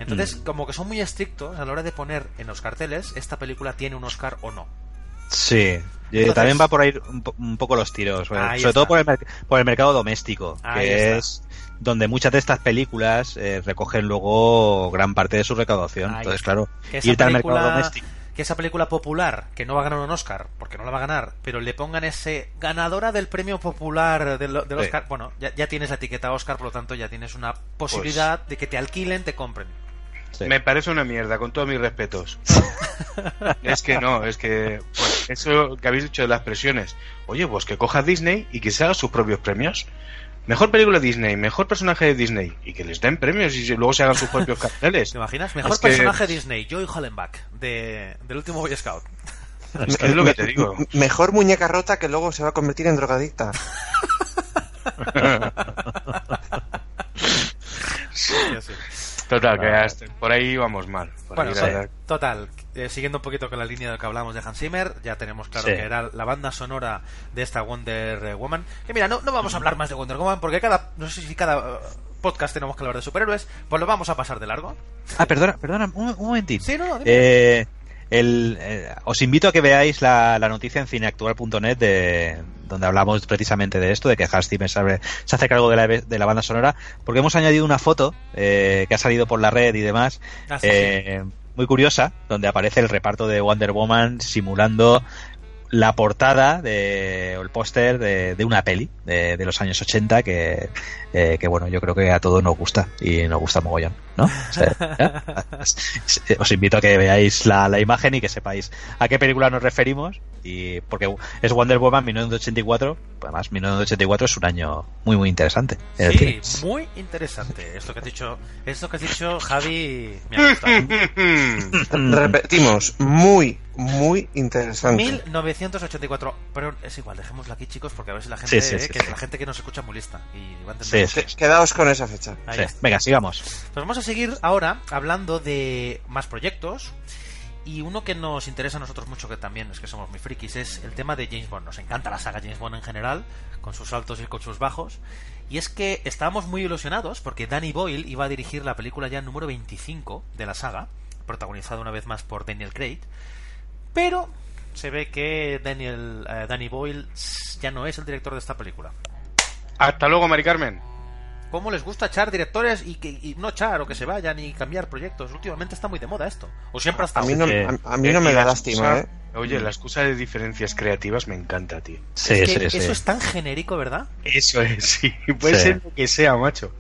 S1: Entonces,
S3: Mm.
S1: como que son muy estrictos a la hora de poner en los carteles esta película tiene un Oscar o no.
S3: Sí,
S1: Entonces-
S3: también va por ahí un, po- un poco los tiros, sobre
S1: está.
S3: todo por el, por el mercado doméstico,
S1: Ahí
S3: que
S1: está.
S3: es donde muchas de estas películas eh, recogen luego gran parte de su recaudación.
S1: Ahí
S3: Entonces,
S1: está.
S3: claro, irte al mercado doméstico.
S1: que esa película popular, que no va a ganar un Oscar, porque no la va a ganar, pero le pongan ese ganadora del premio popular del, del
S3: Sí.
S1: Oscar, bueno, ya, ya tienes la etiqueta Oscar, por lo tanto ya tienes una posibilidad de que te alquilen, te compren.
S3: Sí.
S4: Me parece una mierda, con todos mis respetos. es que no, es que pues, eso que habéis dicho de las presiones. Oye, pues que coja Disney y que se haga sus propios premios. Mejor película Disney, mejor personaje de Disney y que les den premios y luego se hagan sus propios carteles.
S1: ¿Te imaginas? Mejor
S4: Es que-
S1: personaje Disney, Joey Hollenbach, de, del último Boy Scout.
S4: Es que es lo que te digo.
S2: Mejor muñeca rota que luego se va a convertir en drogadicta.
S4: Total, que hasta- por ahí vamos mal. Por
S1: Bueno,
S4: ahí
S1: sí,
S4: la-
S1: total, eh, siguiendo un poquito con la línea de lo que hablamos de Hans Zimmer, ya tenemos claro
S3: Sí.
S1: que era la banda sonora de esta Wonder Woman. Que mira, no, no vamos a hablar más de Wonder Woman porque cada, no sé si cada eh, podcast tenemos que hablar de superhéroes, pues lo vamos a pasar de largo.
S3: Ah, perdona, perdona, un, un momentín.
S1: Sí, no, no, dime.
S3: Eh, el, eh, os invito a que veáis la, la noticia en cineactual.net de donde hablamos precisamente de esto, de que Hans Zimmer se hace cargo de la, de la banda sonora, porque hemos añadido una foto eh, que ha salido por la red y demás,
S1: Ah,
S3: eh, muy curiosa, donde aparece el reparto de Wonder Woman simulando la portada de, o el póster de, de una peli de, de los años 80 que, eh, que, bueno, yo creo que a todos nos gusta y nos gusta mogollón, ¿no? O sea, ¿ya? Os invito a que veáis la, la imagen y que sepáis a qué película nos referimos y porque es Wonder Woman 1984, además 1984 es un año muy muy interesante.
S1: Sí,
S3: cine.
S1: muy interesante. Esto que has dicho, esto que has dicho, Javi, me ha gustado.
S2: Repetimos, muy, muy interesante.
S1: 1984. Pero es igual, dejémoslo aquí, chicos, porque a ver si la gente,
S3: Sí, sí,
S1: eh,
S3: sí,
S1: que la gente que nos escucha es muy lista y va a entender.
S2: Quedaos con esa fecha.
S3: Venga, sigamos.
S1: Pues vamos a seguir ahora hablando de más proyectos. Y uno que nos interesa a nosotros mucho, que también es que somos muy frikis, es el tema de James Bond. Nos encanta la saga James Bond en general, con sus altos y con sus bajos. Y es que estábamos muy ilusionados porque Danny Boyle iba a dirigir la película ya número 25 de la saga, protagonizada una vez más por Daniel Craig. Pero se ve que Daniel, eh, Danny Boyle ya no es el director de esta película.
S4: Hasta luego, Mari Carmen.
S1: ¿Cómo les gusta echar directores y, que, y no echar o que se vayan y cambiar proyectos? Últimamente está muy de moda esto. ¿O siempre ha
S2: A mí no,
S3: Eh,
S2: a, a mí no me da lástima, ¿eh?
S4: Oye, la excusa de diferencias creativas me encanta, tío.
S3: Sí,
S1: Es que
S3: sí,
S1: Eso
S3: sí.
S1: es tan genérico, ¿verdad?
S4: Eso es, sí. Puede
S3: Sí.
S4: ser lo que sea, macho.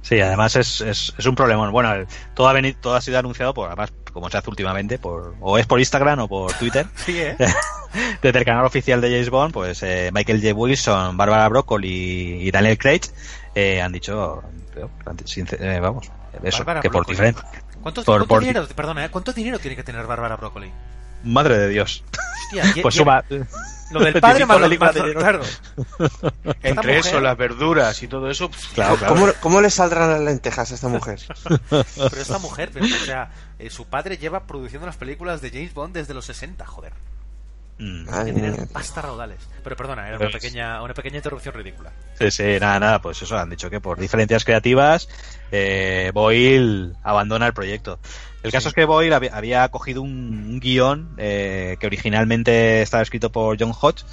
S3: Sí, además es, es, es un problemón. Bueno, el- todo ha venido, todo ha sido anunciado por, además, como se hace últimamente, por, o es por Instagram o por Twitter.
S1: Sí, ¿eh?
S3: Desde el canal oficial de James Bond, pues eh, Michael J. Wilson, Barbara Broccoli y Daniel Craig eh, han dicho, eh, eh, vamos, eso,
S1: Bárbara
S3: que por
S1: Broccoli.
S3: diferente.
S1: ¿Cuánto,
S3: Por-
S1: cuánto
S3: por-
S1: dinero, perdona, ¿eh? ¿cuánto dinero tiene que tener Bárbara Broccoli?
S3: Madre de Dios.
S1: Hostia,
S3: Pues
S1: y-
S3: suma.
S1: Lo del padre más lo-
S3: película
S1: más
S3: de
S1: claro.
S4: Entre eso,
S1: mujer-
S4: las verduras y todo eso, pff,
S3: Claro, claro.
S2: ¿Cómo, cómo le saldrán las lentejas a esta mujer?
S1: Pero esta mujer, pero, o sea, eh, su padre lleva produciendo las películas de James Bond desde los 60, joder.
S3: Mm.
S2: Madre
S1: Que tienen pasta raudales. Pero perdona, era una
S3: Pues-
S1: pequeña, una pequeña interrupción ridícula.
S3: Sí, sí, nada, nada, pues eso, han dicho que por diferencias creativas eh, Boyle abandona el proyecto. El caso es que Boyle había, había cogido un, un guion eh, que originalmente estaba escrito por John Hodge.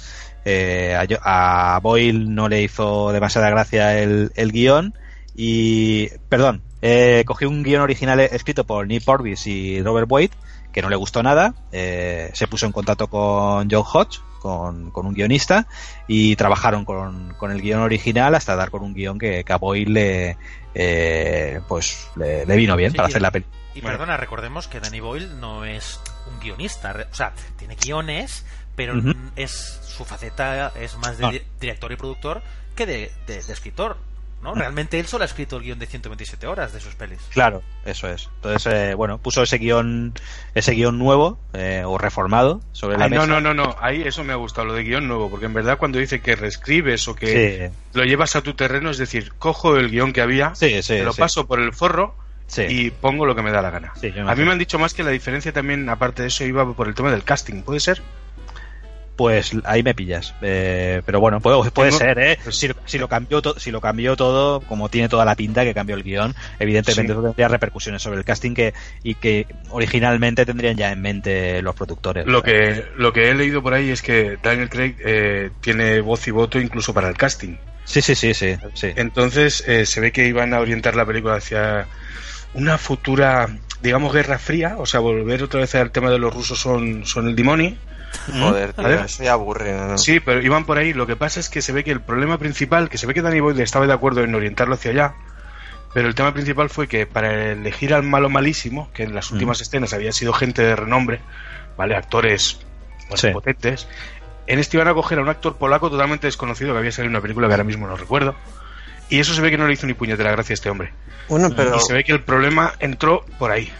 S3: Eh, a, Boyle no le hizo demasiada gracia el, el guion y, perdón, eh, cogió un guion original escrito por Neil Purvis y Robert Wade que no le gustó nada, eh, se puso en contacto con John Hodge, con, con un guionista, y trabajaron con, con el guion original hasta dar con un guion que, que a Boyle le, eh, pues, le, le vino bien
S1: Sí,
S3: para
S1: y-
S3: hacer la película.
S1: Y
S4: Bueno.
S1: perdona, recordemos que Danny Boyle no es un guionista. O sea, tiene guiones, pero es su faceta es más de
S3: No.
S1: di- director y productor que de, de- de escritor. ¿No? Realmente él solo ha escrito el guion de 127 horas de sus pelis.
S3: Claro, eso es. Entonces, eh, bueno, puso ese guion, ese guion nuevo eh, o reformado sobre la
S4: Ay, no,
S3: mesa.
S4: no, no, no. Ahí eso me ha gustado, lo de guion nuevo, porque en verdad cuando dice que reescribes o que
S3: Sí,
S4: lo llevas a tu terreno, es decir, cojo el guion que había,
S3: sí, sí.
S4: te lo
S3: sí.
S4: paso por el forro
S3: Sí.
S4: y pongo lo que me da la gana. A mí me han dicho más que la diferencia también, aparte de eso, iba por el tema del casting, ¿puede ser?
S3: Pues ahí me pillas. Eh, pero bueno, puede, puede ser, ¿eh?
S4: pues-
S3: Si, si lo cambió si lo cambió todo, como tiene toda la pinta que cambió el guion, evidentemente
S4: Sí.
S3: tendría repercusiones sobre el casting que y que originalmente tendrían ya en mente los productores.
S4: Lo que, lo que he leído por ahí es que Daniel Craig eh, tiene voz y voto incluso para el casting.
S3: Sí, sí, sí, sí. sí.
S4: Entonces eh, se ve que iban a orientar la película hacia una futura, digamos, guerra fría, o sea, volver otra vez al tema de los rusos son, son el demonio.
S2: Joder, tío,
S4: ver.
S2: eso ya aburre, ¿no?
S4: Sí, pero iban por ahí. Lo que pasa es que se ve que el problema principal, que se ve que Danny Boyle estaba de acuerdo en orientarlo hacia allá, pero el tema principal fue que para elegir al malo malísimo, que en las últimas escenas había sido gente de renombre, ¿vale? Actores bueno,
S3: Sí.
S4: potentes. En este iban a coger a un actor polaco totalmente desconocido que había salido en una película que ahora mismo no recuerdo. Y eso se ve que no le hizo ni puñetera gracia a este hombre.
S2: Bueno, pero,
S4: Y se ve que el problema entró por ahí.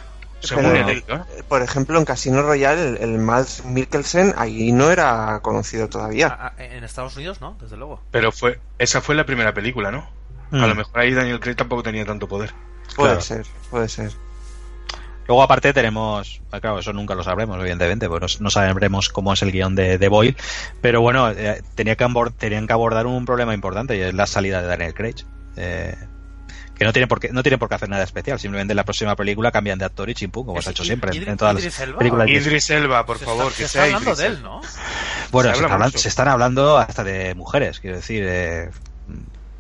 S4: Según leído, ¿eh?
S2: por ejemplo, en Casino Royale, el, el Mads Mikkelsen ahí no era conocido todavía.
S1: A- a- en Estados Unidos, ¿no? Desde luego.
S4: Pero fue, esa fue la primera película, ¿no?
S3: Mm.
S4: A lo mejor ahí Daniel Craig tampoco tenía tanto poder.
S2: puede
S3: claro.
S2: ser, puede ser.
S3: Luego aparte tenemos, ah, claro, eso nunca lo sabremos, evidentemente, pues no, sabremos cómo es el guion de, de Boyle, pero bueno, eh, tenía que tenían que abordar un problema importante y es la salida de Daniel Craig. Eh, que no tienen por qué no tienen por qué hacer nada especial simplemente en la próxima película cambian de actor y chimpum como se ha hecho siempre en- todas
S1: Idris
S3: las
S1: Elba
S3: películas
S4: Idris Elba, por
S1: Se
S4: favor,
S1: está,
S4: que
S1: se
S4: sea
S1: está hablando
S4: Idris
S1: de él. ¿no?
S3: bueno
S4: se
S3: se,
S4: habla
S3: está hablan-
S4: mucho.
S3: se están hablando hasta de mujeres quiero decir eh,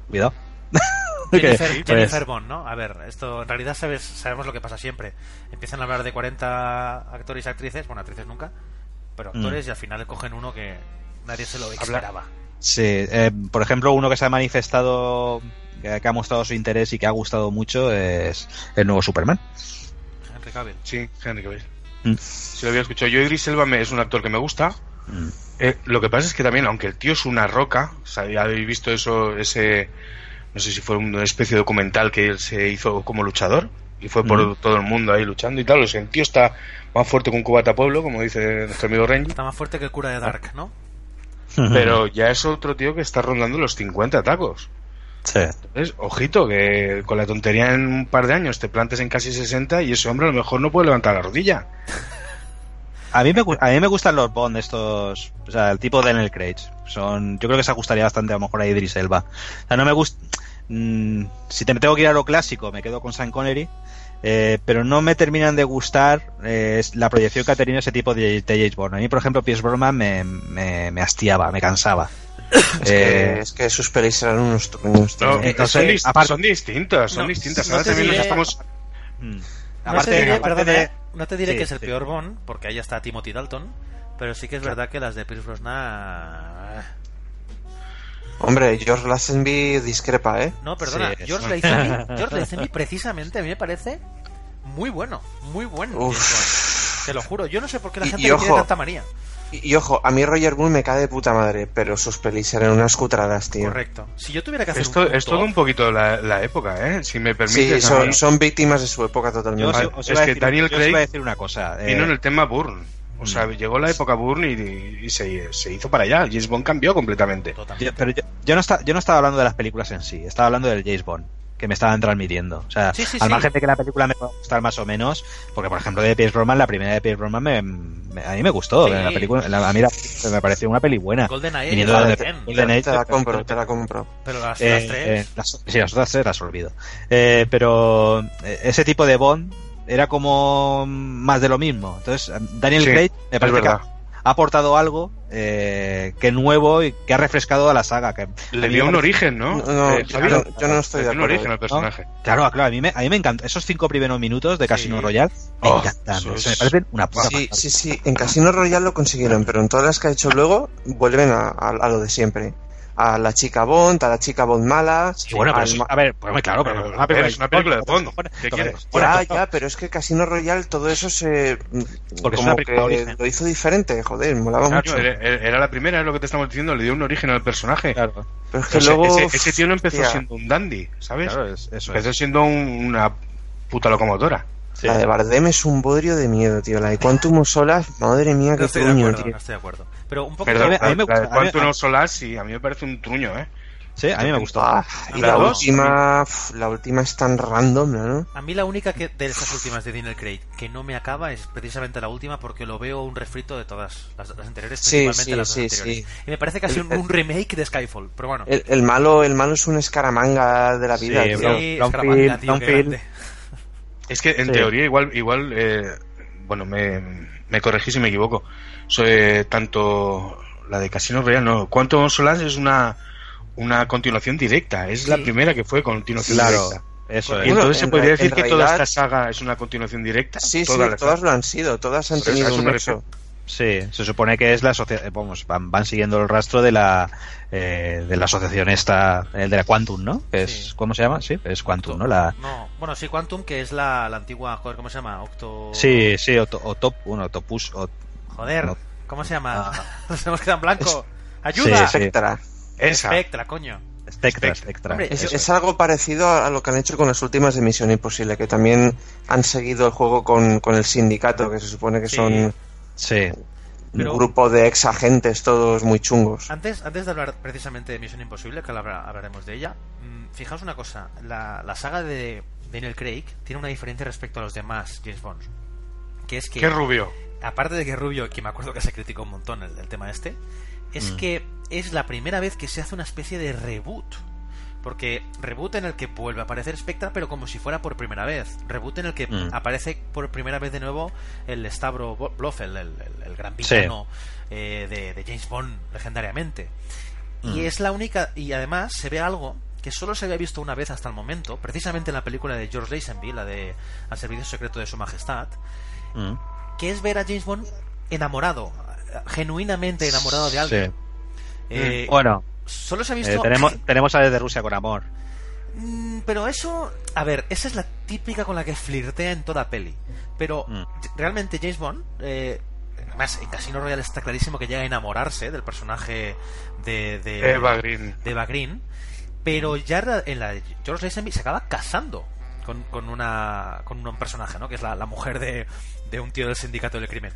S3: cuidado
S1: Jennifer,
S3: Que, pues,
S1: Jennifer Bond, ¿no? A ver, esto en realidad sabes, sabemos lo que pasa siempre. Empiezan a hablar de 40 actores y actrices, bueno, actrices nunca, pero
S3: Mm.
S1: actores y al final cogen uno que nadie se lo esperaba.
S3: Sí, eh, por ejemplo, uno que se ha manifestado, que, que ha mostrado su interés y que ha gustado mucho es el nuevo Superman.
S1: Henry Cavill.
S4: Sí, Henry Cavill.
S3: Mm.
S4: Si lo había escuchado. Yo, Idris Elba me- es un actor que me gusta.
S3: Mm.
S4: Eh, lo que pasa es que también, aunque el tío es una roca, o sea, ya habéis visto eso, ese, no sé si fue una especie de documental que él se hizo como luchador y fue por
S3: Mm.
S4: todo el mundo ahí luchando y tal. O sea, el tío está más fuerte que un cubata pueblo, como dice nuestro amigo Renji.
S1: Está más fuerte que el cura de Dark, ¿no?
S4: Pero ya es otro tío que está rondando los 50 tacos.
S3: Sí.
S4: Entonces, ojito, que con la tontería en un par de años te plantes en casi 60 y ese hombre a lo mejor no puede levantar la rodilla.
S3: A mí, me, a mí me gustan los Bond estos, o sea, el tipo de Daniel Craig. Son, yo creo que se ajustaría bastante a lo mejor a Idris Elba. O sea, no me gusta. si te tengo que ir a lo clásico, me quedo con Sean Connery. Eh, pero no me terminan de gustar eh, la proyección que ha tenido ese tipo de, de James Bond. A mí, por ejemplo, Pierce Brosnan me, me, me hastiaba, me cansaba.
S2: Es,
S3: Eh,
S2: que, es que sus pelis eran unos truños. tío.
S4: No,
S3: entonces,
S4: son,
S3: aparte-
S4: son distintas, son
S1: No,
S4: distintas. Ahora
S1: te
S4: también nos
S1: diré-
S4: estamos...
S3: mm,
S1: No
S3: aparte,
S1: te diré,
S3: aparte
S1: perdona,
S3: de-
S1: ¿eh? no te diré
S3: Sí,
S1: que es el
S3: sí.
S1: peor Bond, porque ahí está Timothy Dalton, pero sí que es verdad que las de Pierce Brosnan...
S2: Hombre, George Lazenby discrepa, ¿eh?
S1: No, perdona,
S3: Sí,
S1: George. Lazenby, George Lazenby precisamente a mí me parece muy bueno, muy bueno.
S2: Uf.
S1: Te lo juro, yo no sé por qué la gente
S2: y
S1: tiene tanta manía.
S2: Y, y ojo, a mí Roger Moore me cae de puta madre, pero sus pelis eran unas cutradas, tío.
S1: Correcto. Si yo tuviera que hacer
S4: Esto,
S1: un
S4: es todo un poquito la, la época, ¿eh? Si me
S2: Sí,
S4: permites. a
S2: son, víctimas de su época
S3: Yo
S2: totalmente.
S3: os,
S4: Vale,
S3: os
S4: es que
S3: decir,
S4: Daniel
S3: yo os iba a
S4: Craig
S3: decir una cosa. eh,
S4: Vino en el tema Bourne. O sea, llegó la época Bourne y, y se, se hizo para allá. James Bond cambió completamente.
S3: Yo- pero yo, yo no está, yo no estaba hablando de las películas en sí, estaba hablando del James Bond, que me estaban transmitiendo. O sea,
S1: Sí, sí,
S3: al
S1: sí.
S3: margen de que la película me pueda gustar más o menos, porque por ejemplo de Pierce Brosnan, la primera de Pierce Brosnan me, me- a mí me gustó.
S1: Sí.
S3: La película, la- a mí la- me pareció una peli buena.
S1: Golden Age
S3: Golden Age,
S2: te la compro,
S3: pero-
S2: te la compro.
S1: pero las,
S3: eh,
S1: las tres...
S3: eh, las- sí, las otras tres las olvido. Eh, pero eh, ese tipo de Bond era como más de lo mismo. Entonces, Daniel
S4: Sí,
S3: Craig me parece que ha ha aportado algo eh, que nuevo y que ha refrescado a la saga. Que
S4: Le dio un
S3: parece-
S4: origen, ¿no?
S2: No, no,
S4: Eh,
S2: yo, no- yo no estoy
S4: le
S2: de
S4: dio un
S2: acuerdo.
S4: origen al personaje.
S3: Claro, claro, a mí me, a mí me encanta. Esos cinco primeros minutos de Casino
S1: Sí.
S3: Royale me
S4: Oh,
S3: encantan.
S4: eso
S3: o sea, me parecen una puta
S2: Sí,
S3: pasada.
S2: sí, sí. En Casino Royale lo consiguieron, pero en todas las que ha hecho luego vuelven a, a- a lo de siempre. A la chica Bond, a la chica Bond mala.
S3: Sí, bueno, pero
S2: al
S3: eso-
S2: ma-
S3: a ver, pues claro, pero,
S4: Pero, ver, es una película de Bond. ¿Qué quieres?
S2: ya, ya, pero es que Casino Royale todo eso se.
S3: Porque es
S2: como
S3: una película
S2: que
S3: origen.
S2: lo hizo diferente, joder, molaba
S4: Claro,
S2: mucho.
S4: era, era la primera, es lo que te estamos diciendo, le dio un origen al personaje.
S3: Claro,
S2: Pero es que
S4: O sea,
S2: luego.
S4: ese, ese tío no empezó
S2: hostia,
S4: siendo un dandy, ¿sabes?
S3: claro, es- eso
S4: empezó
S3: es.
S4: siendo un- una puta locomotora.
S3: Sí.
S2: La de Bardem es un bodrio de miedo, tío. La de Quantum of Solace, madre mía,
S1: No
S2: qué
S1: de
S2: truño,
S1: acuerdo,
S2: tío.
S1: no estoy de acuerdo. Pero un poco...
S4: Perdón,
S3: a mí me- a mí me
S4: la- la de
S3: gusta- a mí-
S4: Quantum
S3: a-
S4: of Solace, sí, a mí me parece un truño, ¿eh?
S3: Sí, a mí me gustó.
S2: Ah, y
S4: La
S2: la
S4: dos
S2: última, la última es tan random, ¿no?
S1: A mí la única que de esas últimas de Daniel Craig que no me acaba es precisamente la última porque lo veo un refrito de todas las, las anteriores,
S2: Sí,
S1: principalmente
S2: sí,
S1: las dos
S2: sí,
S1: anteriores.
S2: sí.
S1: Y me parece casi un, un remake de Skyfall, pero bueno.
S2: El, el malo, el malo es un escaramanga de la vida,
S3: Sí,
S2: tío.
S1: sí,
S3: Brownfield, Brownfield.
S4: Es que en
S3: Sí.
S4: teoría igual, igual eh, bueno, me, me corregí si me equivoco. So, eh, tanto la de Casino Royale, no, Quantum of Solace es una, una continuación directa, es la primera que fue continuación
S3: Claro,
S4: directa.
S3: eso
S4: Y
S3: es.
S2: Bueno,
S4: entonces se podría decir
S2: en
S4: que toda esta saga es una continuación directa.
S2: Sí, sí,
S4: Toda
S2: todas
S4: saga.
S2: lo han sido, todas han tenido
S4: eso
S2: un.
S3: Sí, se supone que es la asociación, vamos, van, van siguiendo el rastro de la eh, de la asociación esta, el de la Quantum, ¿no? Que
S1: Sí.
S3: es, ¿Cómo se llama? Sí, es Quantum, ¿no? La,
S1: No, bueno, sí, Quantum, que es la, la antigua, joder, ¿cómo se llama? Octo...
S3: sí, sí, o, to- o top, bueno, Topus, o,
S1: Joder,
S3: No.
S1: ¿cómo se llama?
S3: Ah.
S1: Nos hemos quedado en blanco. ¡Ayuda!
S3: Sí, sí.
S2: Spectra.
S4: Esa.
S1: Spectra, coño.
S3: Spectra, Spectra.
S1: Hombre,
S2: Es, algo parecido a lo que han hecho con las últimas de Misión Imposible, que también han seguido el juego con, con el sindicato, que se supone que
S1: Sí.
S2: son
S3: Sí,
S1: Pero-
S2: un grupo de ex agentes todos muy chungos.
S1: Antes, antes de hablar precisamente de Misión Imposible, que habla- hablaremos de ella, mm, fijaos una cosa, la, la saga de Daniel Craig tiene una diferencia respecto a los demás James Bond, que es que,
S4: Qué rubio.
S1: aparte de que Rubio, que me acuerdo que se criticó un montón el, el tema este, es
S3: Mm.
S1: que es la primera vez que se hace una especie de reboot Porque reboot en el que vuelve a aparecer Spectra, pero como si fuera por primera vez. Reboot en el que
S3: Mm.
S1: aparece por primera vez de nuevo el Stavro Blofeld, el, el- el gran
S3: Sí.
S1: villano eh, de, de James Bond legendariamente. Y
S3: Mm.
S1: es la única. Y además se ve algo que solo se había visto una vez hasta el momento, precisamente en la película de George Lazenby, la de Al Servicio Secreto de Su Majestad,
S3: Mm.
S1: que es ver a James Bond enamorado, genuinamente enamorado de alguien.
S3: Sí.
S1: Eh,
S3: Bueno,
S1: Solo se ha
S3: eh,
S1: visto.
S3: tenemos, tenemos a desde Rusia con amor.
S1: Mm, Pero eso, a ver, esa es la típica con la que flirtea en toda peli. Pero
S3: Mm.
S1: realmente James Bond, eh, además en Casino Royale está clarísimo que llega a enamorarse del personaje de, de
S4: Eva Green.
S1: de Eva Green, pero ya en la- en la de George Lazenby se acaba casando con, con una con un personaje, ¿no? Que es la, la mujer de, de un tío del sindicato del crimen.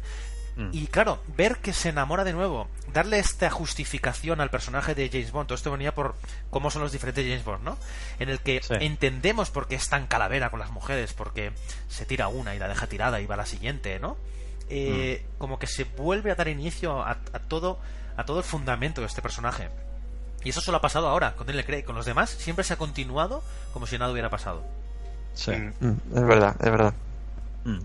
S3: Mm.
S1: Y claro, ver que se enamora de nuevo, darle esta justificación al personaje de James Bond, todo esto venía por cómo son los diferentes James Bond, ¿no? En el que
S3: Sí.
S1: entendemos por qué es tan calavera con las mujeres, porque se tira una y la deja tirada y va a la siguiente, ¿no? Eh,
S3: Mm.
S1: Como que se vuelve a dar inicio a, a todo a todo el fundamento de este personaje. Y eso solo ha pasado ahora, con Daniel Craig. Con los demás siempre se ha continuado como si nada hubiera pasado.
S3: Sí.
S4: Mm,
S2: Es verdad, es verdad.
S3: Mm.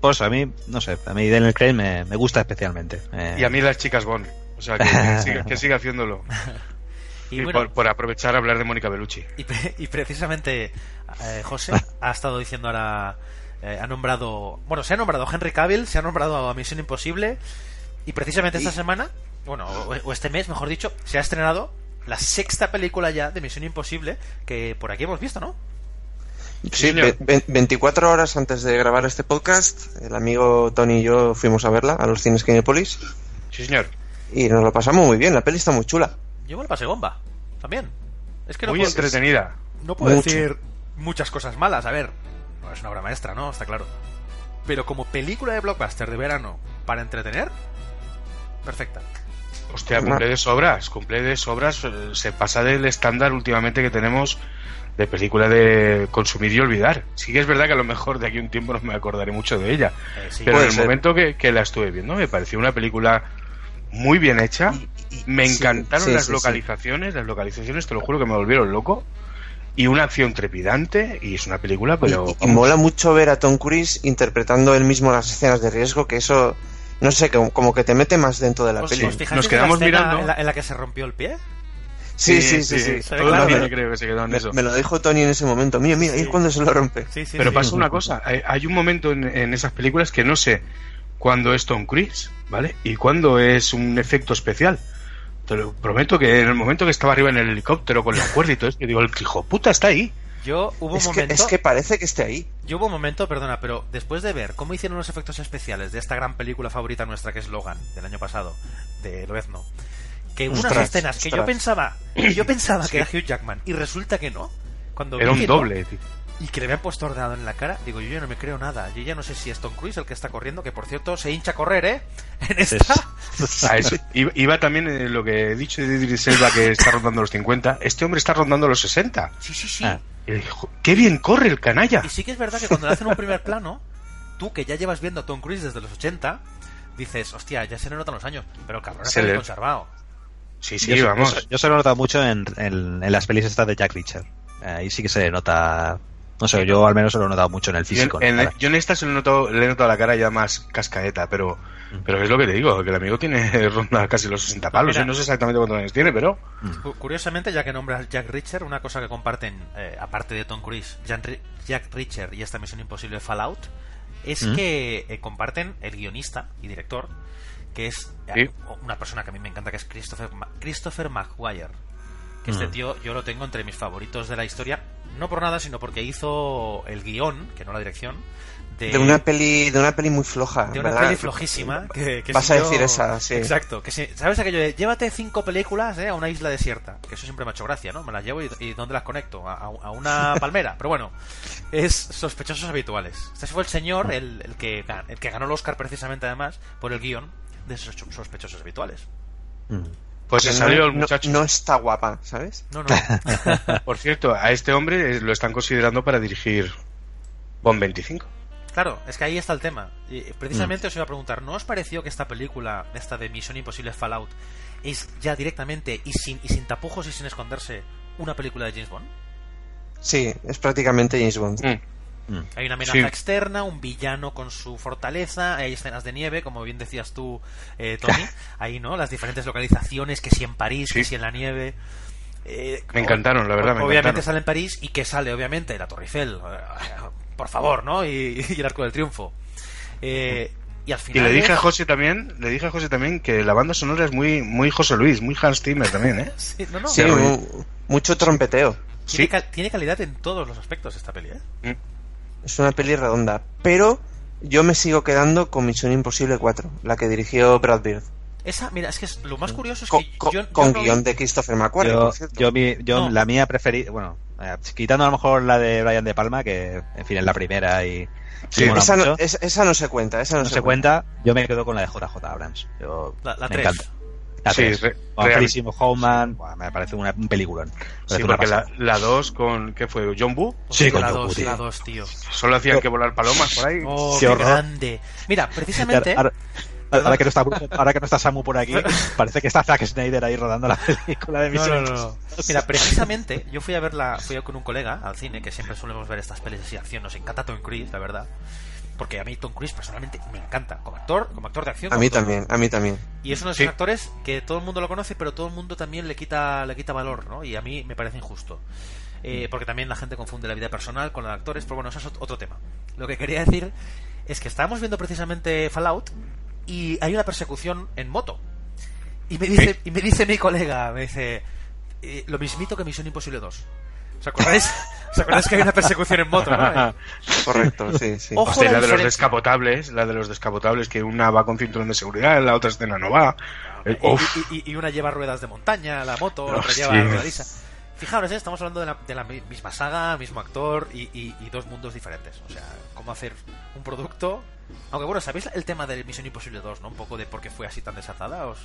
S3: Pues a mí, no sé, a mí Daniel Craig me, me gusta especialmente. Eh,
S4: Y a mí las chicas Bond. O sea, que, que siga, que siga haciéndolo.
S1: Y,
S4: Y
S1: bueno,
S4: por, por aprovechar a hablar de Mónica Bellucci.
S1: y, pre- y precisamente eh, José ha estado diciendo ahora. eh, ha nombrado. Bueno, se ha nombrado a Henry Cavill, se ha nombrado a Misión Imposible. Y precisamente esta semana, bueno, o, o este mes, mejor dicho, se ha estrenado la sexta película ya de Misión Imposible que por aquí hemos visto, ¿no?
S2: Sí, ve- 24 horas antes de grabar este podcast, el amigo Tony y yo fuimos a verla a los cines Kinepolis
S4: Sí, señor.
S2: y nos lo pasamos muy bien. La peli está muy chula.
S1: Yo me lo pasé bomba. También. Es que no
S4: Muy
S1: puedo,
S4: entretenida.
S1: no puedo
S2: Mucho.
S1: decir muchas cosas malas. A ver, no es una obra maestra, ¿no? Está claro. Pero como película de blockbuster de verano para entretener, perfecta.
S4: Hostia, cumple de sobras. Cumple de sobras. eh, Se pasa del estándar últimamente que tenemos de película de consumir y olvidar. Sí que es verdad que a lo mejor de aquí a un tiempo no me acordaré mucho de ella.
S1: Eh, sí.
S4: Pero en el
S2: ser.
S4: momento que, que la estuve viendo me pareció una película muy bien hecha.
S2: Y- y-
S4: Me encantaron
S2: sí,
S4: las
S2: sí, sí.
S4: localizaciones, las localizaciones, te lo juro que me volvieron loco. Y una acción trepidante, y es una película, pero...
S2: y, mola mucho ver a Tom Cruise interpretando él mismo las escenas de riesgo, que eso, no sé, como, como que te mete más dentro de la
S1: ¿Os,
S2: peli.
S1: os fijáis
S4: Nos
S1: en la
S4: quedamos
S1: escena
S4: mirando.
S1: En la, en la que se rompió el pie?
S2: Sí, sí, sí, sí.
S4: Todo el
S1: claro,
S4: cine
S1: ¿eh?
S4: creo que se quedó en
S2: Me,
S4: eso.
S2: me lo dijo Tony en ese momento. Mira, mira, ahí es cuando se lo rompe.
S1: Sí, sí,
S4: Pero
S1: sí.
S4: pasa una cosa, hay, hay un momento en, en esas películas que no sé cuándo es Tom Cruise, ¿vale? Y cuándo es un efecto especial. Te lo prometo que en el momento que estaba arriba en el helicóptero con la cuerda y todo eso, yo digo, el hijo puta está ahí.
S1: Yo hubo un
S2: Es que,
S1: momento.
S2: es que parece que esté ahí.
S1: Yo hubo un momento, perdona, pero después de ver cómo hicieron los efectos especiales de esta gran película favorita nuestra que es Logan, del año pasado, de Loezno, que unas
S2: Ostras,
S1: escenas que yo
S2: ostras.
S1: pensaba, que yo pensaba que era Hugh Jackman y resulta que no. Cuando
S4: Era un
S1: que no,
S4: doble, tío.
S1: y que le habían puesto ordenado en la cara, digo, yo ya no me creo nada. Yo ya no sé si es Tom Cruise el que está corriendo, que por cierto se hincha a correr, ¿eh? En esta.
S4: A eso. Iba, iba también en lo que he dicho de Idris Elba que está rondando los 50. Este hombre está rondando los 60.
S1: Sí, sí, sí.
S3: Ah.
S4: Dijo, ¡Qué bien corre el canalla!
S1: Y sí que es verdad que cuando le hacen un primer plano, tú que ya llevas viendo a Tom Cruise desde los 80, dices, hostia, ya se le notan los años, pero cabrón
S4: Se le-
S1: conservado.
S4: Sí, sí,
S3: yo,
S4: vamos.
S3: Yo, se- yo se lo he notado mucho en, en- en las pelis estas de Jack Reacher. Eh, Ahí sí que se nota. No sé, yo al menos se lo he notado mucho en el
S4: Yo
S3: físico.
S4: en, yo en esta se le noto, le he notado la cara ya más cascaeta, pero, pero es lo que te digo, que el amigo tiene ronda casi los 60 palos,
S1: Mira.
S4: y no sé exactamente cuántos años tiene, pero
S1: Cu- Curiosamente, ya que nombras Jack Reacher, una cosa que comparten, eh, aparte de Tom Cruise, Jan Ri- Jack Reacher y esta Misión Imposible Fallout, es
S3: ¿Mm?
S1: que eh, comparten el guionista y director, que es eh,
S4: Sí.
S1: una persona que a mí me encanta, que es Christopher, Ma- Christopher Maguire. Que este
S3: Mm.
S1: tío yo lo tengo entre mis favoritos de la historia, no por nada, sino porque hizo el guion, que no la dirección, de,
S2: De una peli, de una peli muy floja.
S1: de una
S2: ¿verdad?
S1: peli flojísima. Que, que
S2: Vas
S1: si
S2: a
S1: yo-
S2: decir esa, sí.
S1: Exacto. Que si- ¿Sabes aquello de llévate cinco películas eh, a una isla desierta? Que eso siempre me ha hecho gracia, ¿no? Me las llevo y, y ¿dónde las conecto? A, una palmera. Pero bueno, es sospechosos habituales. Este fue el señor, el, el que, el que ganó el Oscar precisamente además por el guion de esos sospechosos habituales.
S3: Mm.
S4: pues se salió el muchacho.
S2: No, no está guapa, ¿sabes?
S1: No, no.
S4: Por cierto, a este hombre eh, lo están considerando para dirigir Bond 25.
S1: Claro, es que ahí está el tema. Y precisamente os iba a preguntar, ¿no os pareció que esta película, esta de Misión Imposible Fallout, es ya directamente y sin, y sin tapujos y sin esconderse una película de James Bond.
S2: Sí, es prácticamente James Bond.
S4: Mm.
S1: Hay una amenaza
S4: Sí.
S1: externa, un villano con su fortaleza, hay escenas de nieve, como bien decías tú, eh, Tony. Ahí, ¿no? Las diferentes localizaciones, que si en París, que
S4: Sí.
S1: si en la nieve. Eh,
S4: Me encantaron, la verdad, me
S1: Obviamente
S4: encantaron.
S1: sale en París y que sale, obviamente, la Torre Eiffel. eh, Por favor, ¿no? Y, y el Arco del Triunfo. Eh, y al
S4: Y
S1: final.
S4: le dije a José también, le dije a José también que la banda sonora es muy, muy José Luis, muy Hans Zimmer también, ¿eh?
S1: Sí, no, no.
S2: Sí, mucho trompeteo.
S1: Tiene,
S4: Sí.
S1: cal- tiene calidad en todos los aspectos esta peli, ¿eh?
S2: Es una peli redonda. Pero yo me sigo quedando con Misión Imposible 4, la que dirigió Brad Bird.
S1: Esa, mira, es que es- lo más curioso es
S2: Con,
S1: que
S2: con-
S1: yo, yo
S2: con
S1: no-
S2: guion de Christopher McQuarrie,
S3: Yo,
S2: por cierto.
S3: yo, mi- yo
S1: No.
S3: la mía preferida, bueno, eh, quitando a lo mejor la de Brian De Palma, que en fin es la primera y,
S4: Sí,
S3: y mola
S2: esa, no, esa no se cuenta, esa no,
S3: no se cuenta, yo me quedo con la de JJ Abrams. Yo,
S1: La, la
S3: me
S1: tres.
S3: encanta. La
S4: Sí,
S3: 3.
S4: re-
S3: Con Hoffman, me parece una- un peliculón.
S4: Sí, porque la, la 2 con, ¿qué fue? ¿John Boo?
S3: Sí, con
S1: la
S3: John
S1: 2,
S3: Gooding.
S1: la 2, tío.
S4: Solo hacían que volar palomas por ahí.
S1: Oh,
S3: Qué
S1: qué
S3: horror.
S1: grande. Mira, precisamente.
S3: Ahora, ahora que no está, ahora que no está Samu por aquí, parece que está Zack Snyder ahí rodando la película de Misión
S1: no, no, no. Mira, precisamente, yo fui a verla, fui a con un colega al cine, que siempre solemos ver estas pelis así de acción, nos encanta Tom Cruise, la verdad. Porque a mí Tom Cruise personalmente me encanta, como actor, como actor de acción.
S2: A mí también, a mí también.
S1: Y es uno de esos
S4: Sí.
S1: actores que todo el mundo lo conoce, pero todo el mundo también le quita, le quita valor, ¿no? Y a mí me parece injusto. Eh, porque también la gente confunde la vida personal con la de actores, pero bueno, eso es ot- otro tema. Lo que quería decir es que estábamos viendo precisamente Fallout y hay una persecución en moto. Y me dice,
S4: Sí.
S1: y me dice mi colega, me dice, eh, lo mismito que Misión Imposible 2. ¿Os acordáis? ¿Os acordáis que hay una persecución en moto, no?
S2: Correcto, sí, sí.
S1: Ojo la
S4: la de los descapotables, la de los descapotables, que una va con cinturón de seguridad, la otra escena no va. Eh.
S1: Y, y- y una lleva ruedas de montaña, la moto, la otra lleva ruedadiza. Fijaros, ¿eh? estamos hablando de la, de la mi- misma saga, mismo actor y, y- y dos mundos diferentes. O sea, cómo hacer un producto. Aunque bueno, ¿sabéis el tema de Misión Imposible 2, no? Un poco de por qué fue así tan desatada. ¿Os...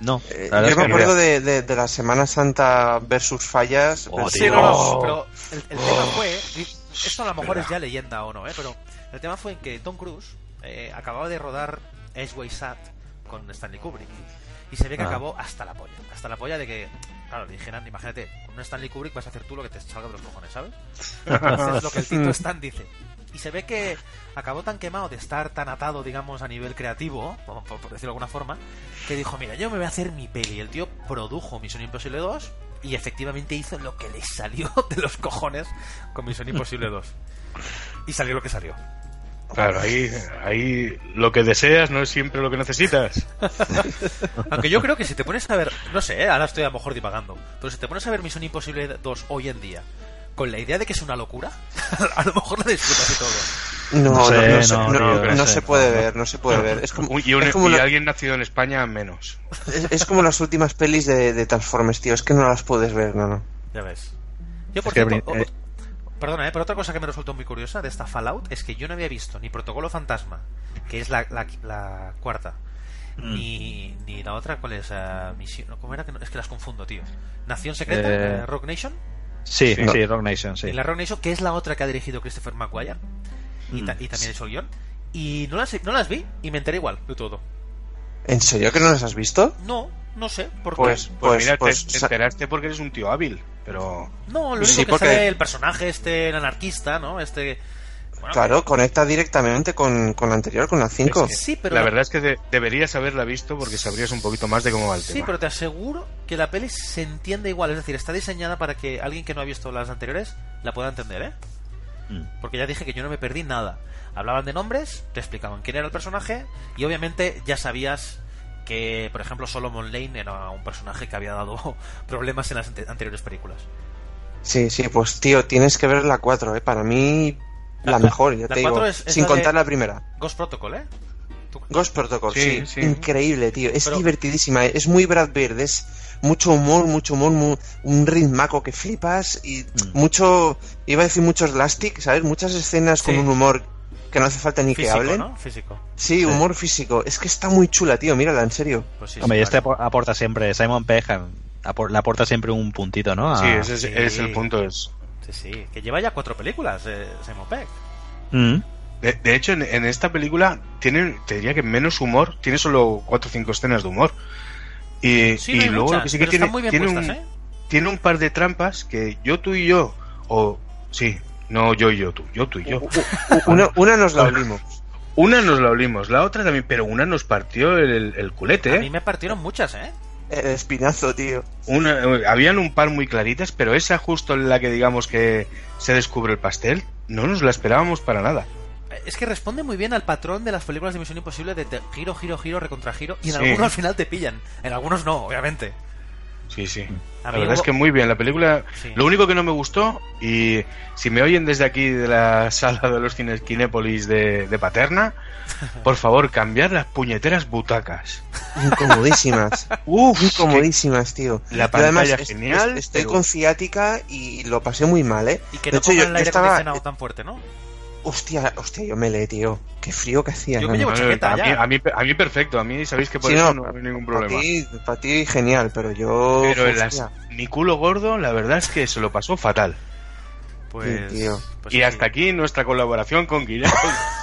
S3: No,
S2: Eh, yo me acuerdo
S3: no.
S2: de, de, de la Semana Santa versus fallas.
S3: Oh,
S2: versus-
S3: tío.
S1: no, no,
S3: Oh.
S1: pero el, el tema fue. Esto a lo mejor es ya leyenda o no, ¿eh? Pero el tema fue en que Tom Cruise eh, acababa de rodar Edgeway Sat con Stanley Kubrick. Y se ve que
S3: Ah.
S1: acabó hasta la polla. Hasta la polla de que, claro, le dijeran, imagínate, con un Stanley Kubrick vas a hacer tú lo que te salga de los cojones, ¿sabes? Haces lo que el Tito Stan dice. Y se ve que acabó tan quemado de estar tan atado, digamos, a nivel creativo, por, decirlo de alguna forma, que dijo, mira, yo me voy a hacer mi peli. El tío produjo Misión Imposible 2 y efectivamente hizo lo que le salió de los cojones con Misión Imposible 2. Y salió lo que salió.
S4: Claro, ahí, ahí lo que deseas no es siempre lo que necesitas.
S1: Aunque yo creo que si te pones a ver, no sé, ¿eh? ahora estoy a lo mejor divagando, pero si te pones a ver Misión Imposible 2 hoy en día, con la idea de que es una locura, a lo mejor la disfrutas y todo.
S2: No,
S3: No
S2: no,
S3: sé,
S2: no, se-
S3: no,
S2: no-
S3: tío,
S2: no
S3: no
S2: se
S3: sé.
S2: puede ver, no se puede ver. Es como,
S4: Y, un-
S2: es como
S4: y
S2: la-
S4: alguien nacido en España menos.
S2: es- es como las últimas pelis de, de Transformers, tío. Es que no las puedes ver, no, no.
S1: Ya ves. Yo, por
S3: que,
S1: cierto,
S3: eh,
S1: perdona, ¿eh? pero otra cosa que me resultó muy curiosa de esta Fallout es que yo no había visto ni Protocolo Fantasma, que es la, la, la cuarta,
S3: Mm.
S1: ni, ni la otra, ¿cuál es? Eh, misión, ¿Cómo era? Que no- es que las confundo, tío. Nación Secreta,
S3: Eh,
S1: eh, Rock Nation,
S3: Sí,
S2: Sí.
S3: sí, Rock Nation, sí.
S1: y la Rock Nation, que es la otra que ha dirigido Christopher McGuire, y, ta-
S3: Mm.
S1: y también ha hecho el guion. Y no las, no las vi y me enteré igual de todo.
S2: ¿En serio que no las has visto?
S1: No, no sé, por qué.
S2: Pues,
S4: Pues,
S2: pues,
S4: mira, te-
S2: pues,
S4: te, enteraste porque eres un tío hábil, pero...
S1: No, lo único
S2: Sí,
S1: que
S2: porque-
S1: sale el personaje este, el anarquista, ¿no? Este... bueno,
S2: claro, conecta directamente con, con la anterior, con la 5.
S4: Es que
S1: Sí, pero
S4: la
S1: la-
S4: verdad es que de- deberías haberla visto porque sabrías un poquito más de cómo va el
S1: Sí,
S4: tema.
S1: pero te aseguro que la peli se entiende igual. Es decir, está diseñada para que alguien que no ha visto las anteriores la pueda entender, ¿eh?
S3: Mm.
S1: Porque ya dije que yo no me perdí nada. Hablaban de nombres, te explicaban quién era el personaje y obviamente ya sabías que, por ejemplo, Solomon Lane era un personaje que había dado problemas en las ante- anteriores películas.
S2: Sí, sí, pues tío, tienes que ver la 4, ¿eh? Para mí, la, mejor, ya
S1: la
S2: te digo.
S1: 4 es- es
S2: sin
S1: la
S2: contar la primera.
S1: Ghost Protocol, ¿eh?
S2: Ghost Protocol,
S4: Sí,
S2: sí,
S4: sí.
S2: increíble, tío. Es
S1: Pero-
S2: divertidísima, ¿eh? es muy Brad Bird, es mucho humor, mucho humor, mu- un ritmaco que flipas y
S3: Mm.
S2: mucho, iba a decir mucho slastic, ¿sabes? Muchas escenas con un humor que no hace falta ni
S1: Físico,
S2: que hablen.
S1: ¿no? Físico.
S2: Sí, humor físico. Es que está muy chula, tío, mírala, en serio.
S1: Pues sí,
S3: Hombre, este aporta siempre, Simon Pegg apor- le aporta siempre un puntito, ¿no? A-
S4: Sí, ese es,
S1: sí.
S4: es el punto. Es...
S1: Sí, sí. Que lleva ya cuatro películas, eh, Simon Pegg.
S3: Mm.
S4: De, de hecho, en, en esta película tiene, te diría que menos humor, tiene solo cuatro o cinco escenas de humor. Y,
S1: Sí,
S4: y
S1: no hay
S4: luego
S1: muchas,
S4: lo que sí que tiene,
S1: están muy bien
S4: tiene
S1: puestas,
S4: un,
S1: ¿eh?
S4: tiene un par de trampas que yo, tú y yo, o sí, no yo y yo, tú, yo, tú y yo.
S2: Una, una nos la olimos.
S4: Una nos la olimos, la otra también, pero una nos partió el, el culete,
S1: A
S4: ¿eh?
S1: mí me partieron muchas, ¿eh?
S2: El espinazo, tío.
S4: Una, habían un par muy claritas, pero esa justo en la que digamos que se descubre el pastel, no nos la esperábamos para nada.
S1: Es que responde muy bien al patrón de las películas de Misión Imposible de te- giro, giro, giro, recontra giro. Y en
S4: Sí.
S1: algunos al final te pillan. En algunos no, obviamente.
S4: Sí, sí. La verdad es que muy bien. La película,
S1: Sí.
S4: lo único que no me gustó, y si me oyen desde aquí de la sala de los cines Kinépolis de, de Paterna, por favor, cambiar las puñeteras butacas.
S2: Incomodísimas.
S4: Uf,
S2: Incomodísimas, tío.
S4: La
S2: Yo además
S4: pantalla
S2: es-
S4: genial,
S2: es- estoy
S4: pero-
S2: con ciática y lo pasé muy mal, ¿eh?
S1: Y que
S2: de
S1: no
S2: hecho, yo,
S1: el
S2: yo
S1: aire
S2: estaba...
S1: tan fuerte, ¿no?
S2: Hostia, hostia, yo me leí, tío. Qué frío que hacía.
S1: Yo
S2: ¿no?
S1: me llevo
S4: a, mí,
S1: chaqueta
S4: a, mí,
S1: ya.
S4: a, mí, a mí perfecto. A mí sabéis que por
S2: Sí,
S4: eso
S2: no,
S4: no, hay ningún
S2: Para
S4: problema.
S2: ti, para ti genial, pero yo...
S4: Pero en las, mi culo gordo, la verdad es que se lo pasó fatal.
S1: Pues.
S2: Sí, tío.
S1: pues
S4: y
S1: sí.
S4: hasta aquí nuestra colaboración con Guillermo.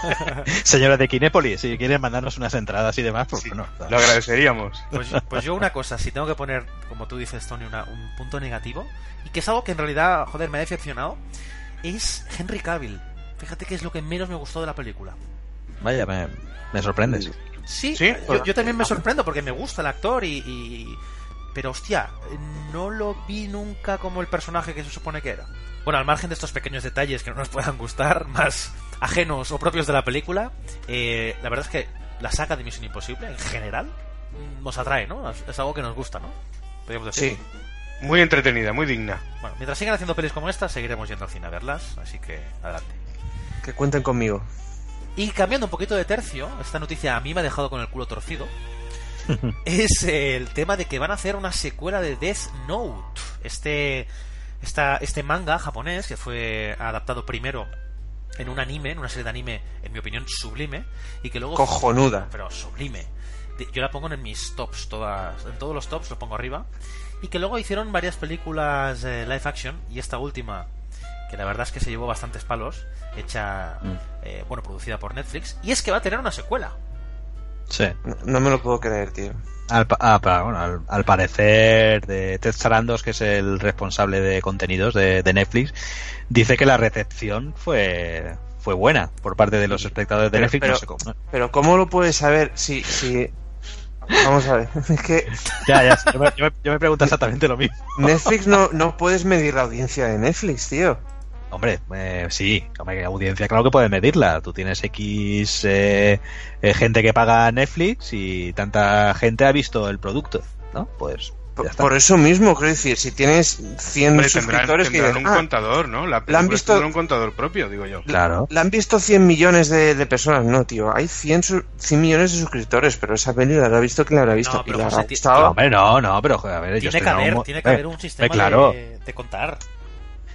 S3: Señores de Kinépolis, si quieren mandarnos unas entradas y demás, pues
S4: Sí,
S3: bueno.
S4: lo agradeceríamos.
S1: Pues, pues yo una cosa, si tengo que poner, como tú dices, Tony, una- un punto negativo, y que es algo que en realidad, joder, me ha decepcionado, es Henry Cavill. Fíjate que es lo que menos me gustó de la película.
S3: Vaya, me, me sorprendes.
S1: Sí,
S4: Sí,
S1: yo, yo también me sorprendo porque me gusta el actor y, y- Pero hostia, no lo vi nunca como el personaje que se supone que era. Bueno, al margen de estos pequeños detalles que no nos puedan gustar, más ajenos o propios de la película, eh, la verdad es que la saga de Misión Imposible, en general, mm, nos atrae, ¿no? Es, es algo que nos gusta, ¿no? Podríamos decir.
S2: Sí.
S4: Muy entretenida, muy digna.
S1: Bueno, mientras sigan haciendo pelis como esta, seguiremos yendo al cine a verlas, así que adelante.
S2: Que cuenten conmigo.
S1: Y cambiando un poquito de tercio, esta noticia a mí me ha dejado con el culo torcido. es el tema de que van a hacer una secuela de Death Note. Este, esta, este manga japonés que fue adaptado primero en un anime, en una serie de anime, en mi opinión, sublime, y que luego.
S2: Cojonuda.
S1: Pero sublime. Yo la pongo en mis tops, todas, en todos los tops lo pongo arriba. Y que luego hicieron varias películas eh, live action, y esta última, que la verdad es que se llevó bastantes palos, hecha,
S3: Mm.
S1: eh, bueno, producida por Netflix, y es que va a tener una secuela.
S3: Sí.
S2: No, no me lo puedo creer, tío.
S3: Al, pa- ah, pa- bueno, al, al parecer, de Ted Sarandos, que es el responsable de contenidos de, de Netflix, dice que la recepción fue fue buena por parte de los espectadores de
S2: Pero-
S3: Netflix.
S2: pero-
S3: no sé cómo, ¿no?
S2: Pero ¿cómo lo puedes saber si... si... Vamos a ver. Es que
S3: Ya, ya, yo me, yo me- yo me pregunto exactamente lo mismo.
S2: Netflix no, no puedes medir la audiencia de Netflix, tío.
S3: Hombre, eh, sí, hombre, audiencia, claro que puedes medirla. Tú tienes X eh, eh, gente que paga Netflix y tanta gente ha visto el producto, ¿no? Pues
S2: Por,
S3: ya está.
S2: por eso mismo, quiero decir, si tienes 100
S4: Hombre, tendrán,
S2: suscriptores que
S4: tendrán
S2: dices,
S4: un
S2: "Ah,
S4: contador, ¿no? La
S2: ¿la han visto?
S4: un contador propio, digo yo.
S3: Claro.
S2: la han visto 100 millones de, de personas. No, tío, hay 100, su- 100 millones de suscriptores, pero esa peli la habrá visto quien la habrá visto.
S1: No, pero
S2: y la
S1: José,
S2: habrá
S3: No, hombre, no, no, pero joder, a ver,
S1: Tiene que
S3: tendrán
S1: haber,
S3: un
S1: tiene que
S3: eh,
S1: haber un sistema
S3: claro.
S1: de, de contar.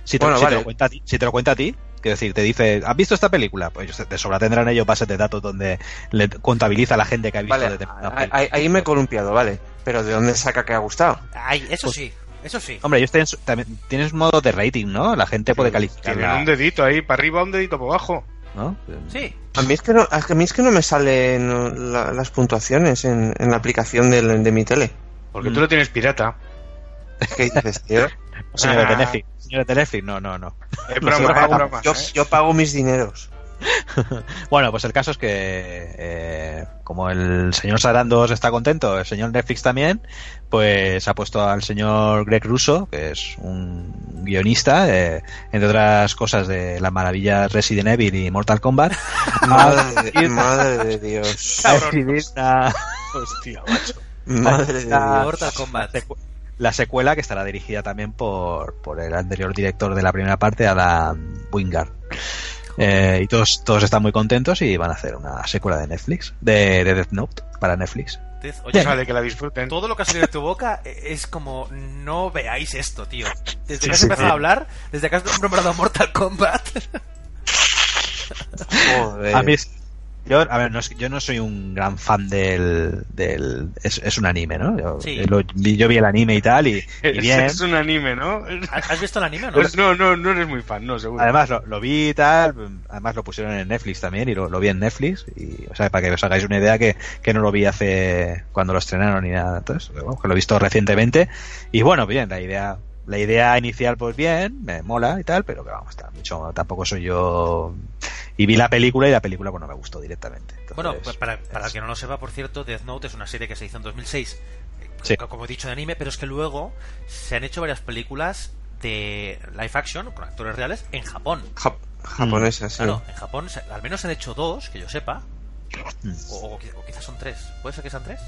S3: Si te,
S2: Bueno,
S3: si te
S2: vale.
S3: lo cuenta a ti, si te lo cuenta a ti, quiero decir, te dice, ¿has visto esta película? Pues de sobra tendrán ellos bases de datos donde le contabiliza a la gente que ha visto
S2: Vale,
S3: determinada
S2: ahí,
S3: película.
S2: ahí- ahí me he columpiado, vale. Pero ¿de dónde saca que ha gustado?
S1: Ay, eso
S3: Pues-
S1: sí, eso sí.
S3: Hombre, ellos tienen, también, tienes modo de rating, ¿no? La gente puede calificar.
S4: Tienen un dedito ahí para arriba, un dedito para abajo.
S3: ¿no?
S1: Sí.
S2: A mí es que no, a mí es que no me salen la- las puntuaciones en, en la aplicación de mi tele.
S4: Porque
S3: Mm.
S4: tú lo tienes pirata.
S2: ¿Qué dices, tío?
S3: Señores de
S4: Ah.
S3: Netflix, señores de Netflix, no, no, no.
S4: Broma,
S3: pago-
S2: yo,
S4: ¿eh?
S2: yo pago mis dineros.
S3: Bueno, pues el caso es que eh, como el señor Sarandos está contento, el señor Netflix también, pues ha puesto al señor Greg Russo, que es un guionista, eh, entre otras cosas de las maravillas Resident Evil y Mortal Kombat,
S2: Madre, de- madre de Dios.
S4: Hostia, macho.
S2: Madre de Dios.
S1: Mortal Kombat.
S3: La secuela que estará dirigida también por, por el anterior director de la primera parte, Adam Wingard. Eh, y todos, todos están muy contentos y van a hacer una secuela de Netflix, de, de Death Note para Netflix.
S1: Oye,
S4: Vale, que la disfruten.
S1: todo lo que ha salido de tu boca es como no veáis esto, tío. Desde
S3: Sí,
S1: que has
S3: sí,
S1: empezado
S3: sí.
S1: a hablar, desde que has nombrado Mortal Kombat.
S2: Joder.
S3: A mí, yo, a ver, no es- yo no soy un gran fan del. del es, es un anime, ¿no? Yo,
S1: Sí.
S3: lo vi- yo vi el anime y tal, y, y
S4: Es,
S3: bien.
S4: es un anime, ¿no?
S1: ¿Has has visto el anime o no?
S4: Pues no, no, no eres muy fan, no, seguro.
S3: Además, lo, lo vi y tal, además lo pusieron en Netflix también, y lo, lo vi en Netflix, y, o sea, para que os hagáis una idea que, que no lo vi hace. cuando lo estrenaron ni nada, entonces, bueno, que lo he visto recientemente, y bueno, bien, la idea la idea inicial, pues bien, me mola y tal, pero que vamos, está mucho, tampoco soy yo. Y vi la película y la película, pues no me gustó directamente. Entonces,
S1: Bueno, pues para, para
S3: es-
S1: el que no lo sepa, por cierto, Death Note es una serie que se hizo en 2006, eh,
S3: Sí.
S1: co- como he dicho, de anime, pero es que luego se han hecho varias películas de live action, con actores reales, en Japón.
S2: Ja- japonesa, sí.
S1: Claro, en Japón al menos se han hecho dos, que yo sepa,
S3: Mm.
S1: o, o qui- o quizás son tres. ¿Puede ser que sean tres?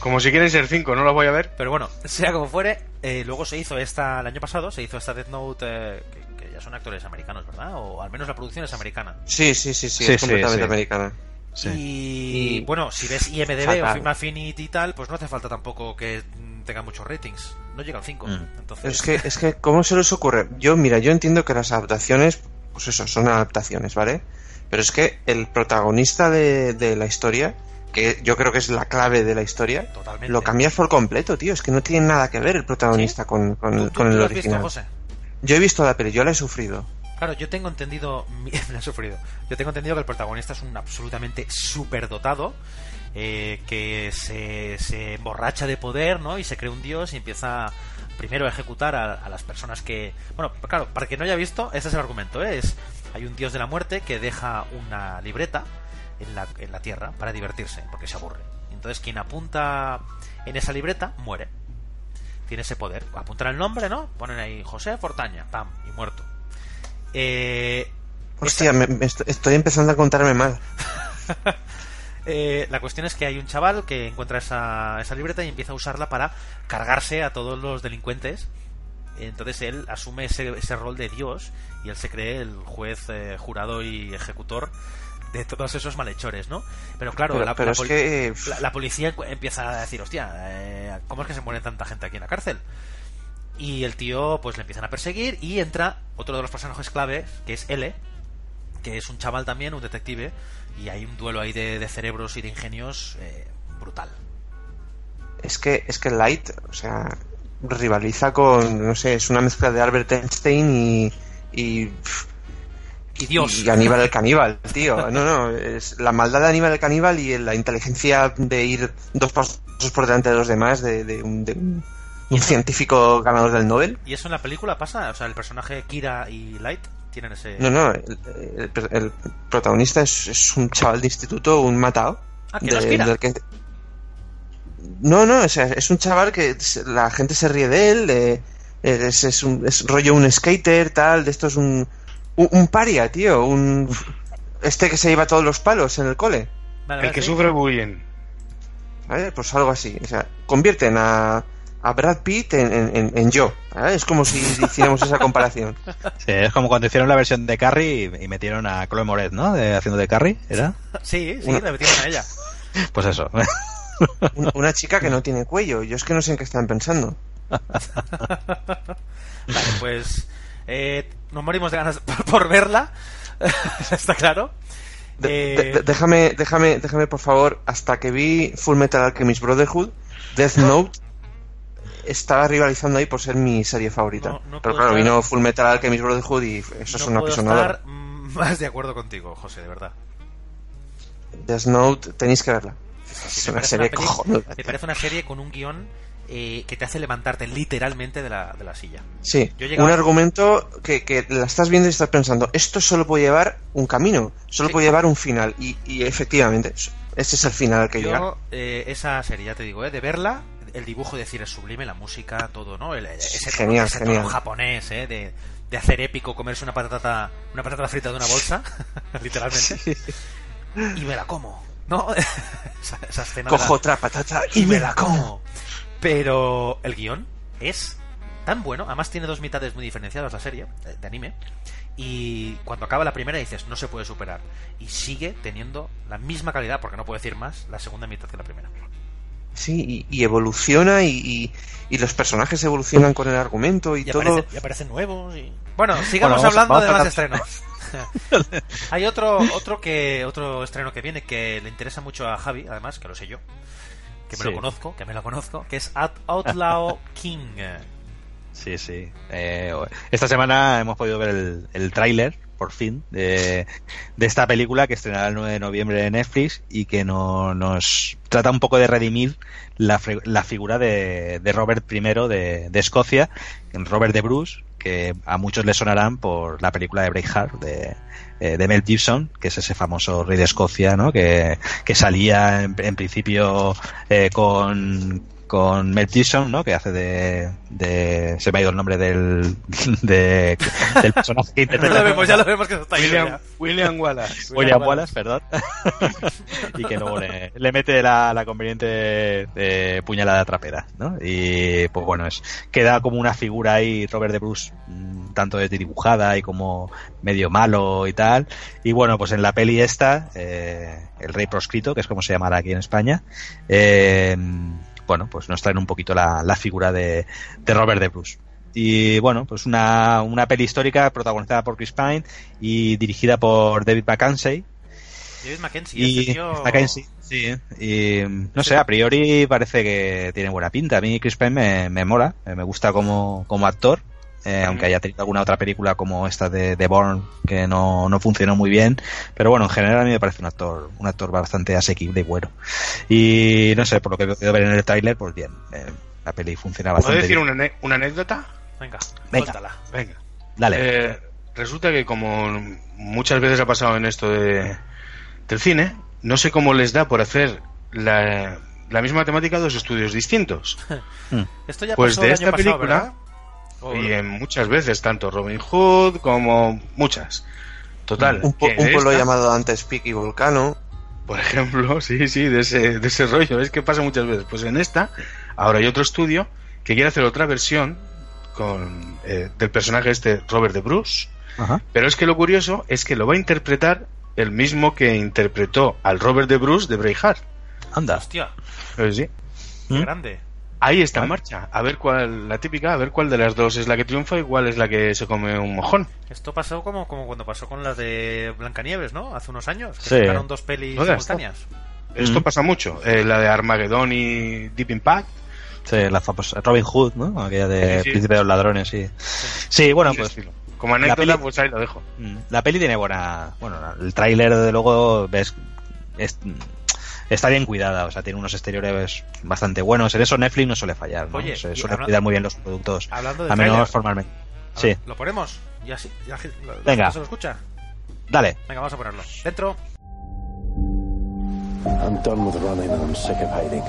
S4: Como si quieren ser cinco, no lo voy a ver.
S1: Pero bueno, sea como fuere, eh, luego se hizo esta, el año pasado, se hizo esta Death Note, eh, que, que ya son actores americanos, ¿verdad? O al menos la producción es americana.
S2: Sí, sí, sí, sí,
S3: Sí,
S2: es
S3: sí,
S2: completamente
S3: sí.
S2: americana.
S3: Sí.
S1: Y,
S2: Y-
S1: bueno, si ves IMDB
S2: Fatal.
S1: o Film Affinity y tal, pues no hace falta tampoco que tenga muchos ratings. No llega al 5.
S3: Mm.
S1: Entonces,
S2: es que, es que, ¿cómo se les ocurre? Yo, mira, yo entiendo que las adaptaciones, pues eso, son adaptaciones, ¿vale? Pero es que el protagonista de, de la historia, que yo creo que es la clave de la historia,
S1: Totalmente.
S2: lo cambias por completo, tío. Es que no tiene nada que ver el protagonista con, con,
S1: ¿Tú- tú-
S2: con
S1: tú
S2: el
S1: lo has visto. José?
S2: Yo he visto la peli, yo la he sufrido.
S1: Claro, yo tengo entendido, me he sufrido. Yo tengo entendido que el protagonista es un absolutamente superdotado, eh, que se, se emborracha de poder, ¿no? Y se cree un dios y empieza primero a ejecutar a, a las personas que, bueno, claro, para quien no haya visto, ese es el argumento, ¿eh? es hay un dios de la muerte que deja una libreta en la, en la tierra para divertirse, porque se aburre. Entonces quien apunta en esa libreta muere. Tiene ese poder. Apuntan el nombre, ¿no? Ponen ahí José Fortaña, pam, y muerto. Eh,
S2: Hostia, me- me est- estoy empezando a contarme mal.
S1: eh, la cuestión es que hay un chaval que encuentra esa, esa libreta y empieza a usarla para cargarse a todos los delincuentes. Entonces él asume ese, ese rol de Dios y él se cree el juez, eh, jurado y ejecutor de todos esos malhechores, ¿no? Pero claro,
S2: Pero,
S1: la,
S2: pero
S1: la
S2: es
S1: poli-
S2: que...
S1: la, la policía empieza a decir, hostia, eh, ¿cómo es que se muere tanta gente aquí en la cárcel? Y el tío, pues le empiezan a perseguir y entra otro de los personajes claves, que es L, que es un chaval también, un detective, y hay un duelo ahí de, de cerebros y de ingenios eh, brutal.
S2: Es que, es que Light, o sea, rivaliza con, no sé, es una mezcla de Albert Einstein y... y pff,
S1: Y Dios.
S2: Y Aníbal el caníbal, tío. No, no, es la maldad de Aníbal el caníbal y la inteligencia de ir dos pasos por delante de los demás, de, de un, de un- un científico ganador del Nobel.
S1: ¿Y eso en la película pasa? O sea, el personaje Kira y Light tienen ese...
S2: No, no, el, el- el protagonista es, es un chaval de instituto, un matado.
S1: Ah, que no es Kira.
S2: del que- No, no, o sea, es un chaval que la gente se ríe de él, de- es, es, un, es rollo un skater, tal, de esto es un, un, un paria, tío, un... Este que se lleva todos los palos en el cole.
S1: Vale,
S4: El que
S1: sí.
S4: sufre bullying.
S2: ¿vale? Pues algo así. O sea, convierten a, a Brad Pitt en, en, en- en yo. ¿vale? Es como si hiciéramos esa comparación.
S3: Sí, es como cuando hicieron la versión de Carrie y, y metieron a Chloe Moret, ¿no? De- haciendo de Carrie, ¿era?
S1: Sí, sí,
S2: Una-
S1: le metieron a ella.
S3: Pues eso.
S2: Un- Una chica que no tiene cuello. Yo es que no sé en qué están pensando.
S1: Vale, pues eh, nos morimos de ganas por, por verla. Está claro.
S2: De-
S1: Eh,
S2: de- déjame, déjame, déjame, por favor, hasta que vi Full Metal Alchemist Brotherhood, Death Note estaba rivalizando ahí por ser mi serie favorita.
S1: No, no
S2: Pero claro,
S1: estar-
S2: vino Full Metal Alchemist Brotherhood y eso es
S1: no
S2: una
S1: puedo
S2: pisonadora.
S1: estar mm, más de acuerdo contigo, José, de verdad.
S2: Death Note, tenéis que verla. Es una serie
S1: peli-
S2: cojonuda.
S1: Me
S2: tío.
S1: parece una serie con un guion eh, que te hace levantarte literalmente de la, de la silla.
S2: Sí,
S1: Yo llegaba-
S2: un argumento que, que la estás viendo y estás pensando, esto solo puede llevar un camino, solo
S1: Sí.
S2: puede llevar un final. Y, y efectivamente, ese es el final al que llega.
S1: Yo, eh, esa serie, ya te digo, eh, de verla, el dibujo de decir es sublime, la música, todo, ¿no? El, ese
S2: Genial,
S1: tono, ese tono
S2: genial.
S1: japonés, ¿eh? De, de hacer épico, comerse una patata, una patata frita de una bolsa, literalmente. Y me la como, ¿no? esa, esa escena la-
S2: Cojo otra patata y me la como.
S1: Pero el guion es tan bueno, además tiene dos mitades muy diferenciadas la serie eh, de anime. Y cuando acaba la primera dices, no se puede superar. Y sigue teniendo la misma calidad, porque no puedo decir más, la segunda mitad que la primera.
S2: Sí, y, y evoluciona y, y- y los personajes evolucionan con el argumento y,
S1: Y,
S2: todo.
S1: aparecen, y aparecen nuevos. Bueno, sigamos
S3: Bueno, vamos-
S1: hablando
S3: vamos
S1: de más estrenos. Hay otro, otro que otro estreno que viene que le interesa mucho a Javi, además, que lo sé yo, que me
S3: Sí.
S1: lo conozco, que me lo conozco, que es Out- Outlaw King.
S3: Sí, sí. Eh, esta semana hemos podido ver el, el tráiler por fin, de, de esta película que estrenará el 9 de noviembre en Netflix y que no, nos trata un poco de redimir la, la figura de, de Robert I de, de Escocia, Robert de Bruce, que a muchos le sonarán por la película de Braveheart de, eh, de Mel Gibson, que es ese famoso rey de Escocia, ¿no? Que, que salía en, en principio eh, con con Mel Gibson, ¿no? Que hace de, de se me ha ido el nombre del de, del personaje que
S1: Ya
S3: interpreta
S1: lo vemos, ya lo vemos que está
S4: William. William Wallace.
S3: William Wallace, perdón. y que luego le, le mete la, la conveniente eh, puñalada trapera, ¿no? Y pues bueno, es queda como una figura ahí, Robert de Bruce, mm, tanto de dibujada y como medio malo y tal. Y bueno, pues en la peli esta, eh, El Rey Proscrito, que es como se llamará aquí en España, eh, bueno, pues nos traen un poquito la, la figura de, de Robert de Bruce. Y bueno, pues una, una peli histórica protagonizada por Chris Pine y dirigida por David Mackenzie.
S1: David Mackenzie,
S3: Y
S1: este tío...
S3: Sí. Y no sé, a priori parece que tiene buena pinta. A mí Chris Pine me, me mola, me gusta como, como actor. Eh, aunque haya tenido alguna otra película como esta de, de Bourne que no, no funcionó muy bien, pero bueno, en general a mí me parece un actor, un actor bastante asequible y bueno. Y no sé, por lo que he podido ver en el tráiler, pues bien, eh, la peli funciona
S4: ¿Puedo
S3: bastante
S4: decir
S3: bien.
S4: una, una anécdota?
S1: Venga,
S3: Venga.
S1: suéltala.
S4: Venga.
S3: Dale.
S4: Eh, resulta que como muchas veces ha pasado en esto de, del cine, no sé cómo les da por hacer la, la misma temática a dos estudios distintos.
S1: Esto ya
S4: Pues
S1: pasó
S4: de
S1: el
S4: esta
S1: año pasado,
S4: película,
S1: ¿verdad?
S4: Y en muchas veces, tanto Robin Hood como muchas. Total.
S2: Un, po- un pueblo
S4: esta,
S2: llamado antes Peak y Volcano.
S4: Por ejemplo, sí, sí, de ese, de ese rollo. Es que pasa muchas veces. Pues en esta, ahora hay otro estudio que quiere hacer otra versión con eh, del personaje este Robert de Bruce.
S3: Ajá.
S4: Pero es que lo curioso es que lo va a interpretar el mismo que interpretó al Robert de Bruce de Braveheart.
S3: Anda.
S1: Hostia,
S4: Eh, sí.
S3: ¿Mm?
S1: grande.
S4: Ahí está en marcha. A ver cuál, la típica, a ver cuál de las dos es la que triunfa y cuál es la que se come un mojón.
S1: Esto pasó como, como cuando pasó con las de Blancanieves, ¿no? Hace unos años. Que
S3: Sí.
S1: sacaron dos pelis
S4: Joder,
S1: simultáneas.
S4: Esto
S3: Mm.
S4: pasa mucho. Eh, la de Armageddon y Deep Impact.
S3: Sí, la famosa Robin Hood, ¿no? Aquella de
S4: Sí, sí.
S3: Príncipe de los Ladrones, sí. Sí, bueno, pues
S4: estilo. Como anécdota,
S3: peli-
S4: pues ahí lo dejo.
S3: mm, la peli tiene buena... Bueno, el tráiler, desde luego, ves... es- está bien cuidada, o sea, tiene unos exteriores bastante buenos. En eso Netflix no suele fallar, ¿no?
S1: Oye,
S3: Se suele cuidar muy bien los productos,
S1: Hablando de
S3: a menos
S1: tráiler,
S3: formalmente.
S1: a
S3: Sí,
S1: ver, ¿Lo ponemos? Ya sí. Ya, la
S3: Venga.
S1: ¿Se lo escucha?
S3: dale.
S1: Venga, vamos a ponerlo. Dentro.
S5: I'm done with running and I'm sick of hating.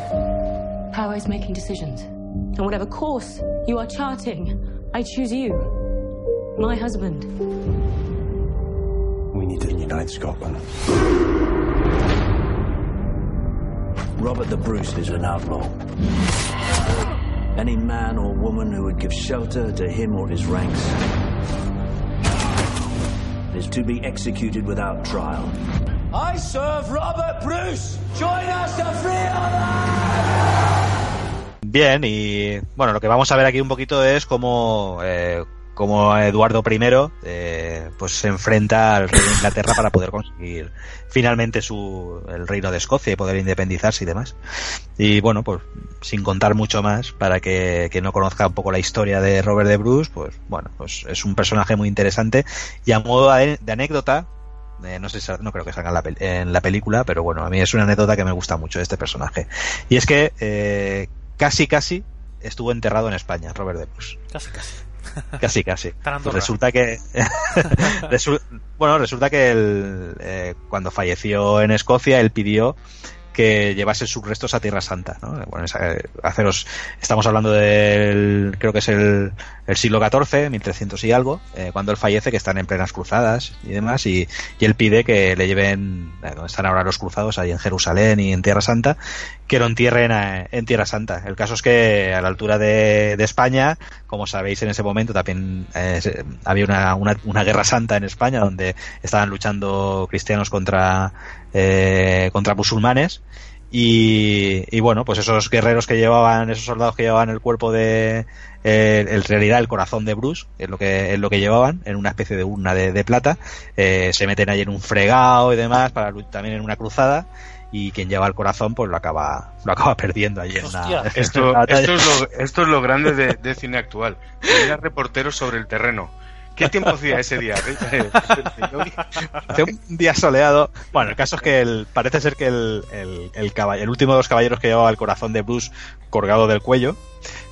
S6: Power is making decisions. And whatever course you are charting, I choose you. My husband.
S5: We need to unite Scotland. Robert the Bruce is an outlaw. Any man or woman who would give shelter to him or his ranks is to be executed without trial. I serve Robert Bruce! Join us to free
S3: Bien, y bueno, lo que vamos a ver aquí un poquito es cómo, eh, cómo Eduardo I eh, pues se enfrenta al rey de Inglaterra para poder conseguir finalmente su, el reino de Escocia y poder independizarse y demás. Y bueno, pues sin contar mucho más, para que, que no conozca un poco la historia de Robert de Bruce, pues bueno, pues es un personaje muy interesante. Y a modo de, anécdota, eh, no sé si no creo que salga en la, pel- en la película, pero bueno, a mí es una anécdota que me gusta mucho de este personaje. Y es que eh, casi casi estuvo enterrado en España, Robert de Bruce.
S1: Casi, casi.
S3: Casi, casi. Pues resulta que. bueno, resulta que él, eh, cuando falleció en Escocia, él pidió que llevase sus restos a Tierra Santa. ¿no? Bueno, eh, haceros, estamos hablando del. Creo que es el, siglo XIV, 1300 y algo, eh, cuando él fallece, que están en plenas cruzadas y demás, y, y él pide que le lleven, eh, donde están ahora los cruzados, ahí en Jerusalén y en Tierra Santa, que lo entierren a- en Tierra Santa. El caso es que a la altura de, España, como sabéis, en ese momento también eh, había una, una, una guerra santa en España donde estaban luchando cristianos contra, eh, contra musulmanes. Y, y bueno, pues esos guerreros que llevaban, esos soldados que llevaban el cuerpo de, eh, en realidad el corazón de Bruce, es lo que, es lo que llevaban, en una especie de urna de, de plata, eh, se meten ahí en un fregado y demás, para también en una cruzada, y quien lleva el corazón pues lo acaba, lo acaba perdiendo allí en una,
S4: Esto, esto, es lo, esto es lo grande de, de cine actual. Tener reporteros sobre el terreno ¿Qué tiempo hacía ese día?
S3: Hace un día soleado. Bueno, el caso es que el, parece ser que el, el, el, caball- el último de los caballeros que llevaba el corazón de Bruce colgado del cuello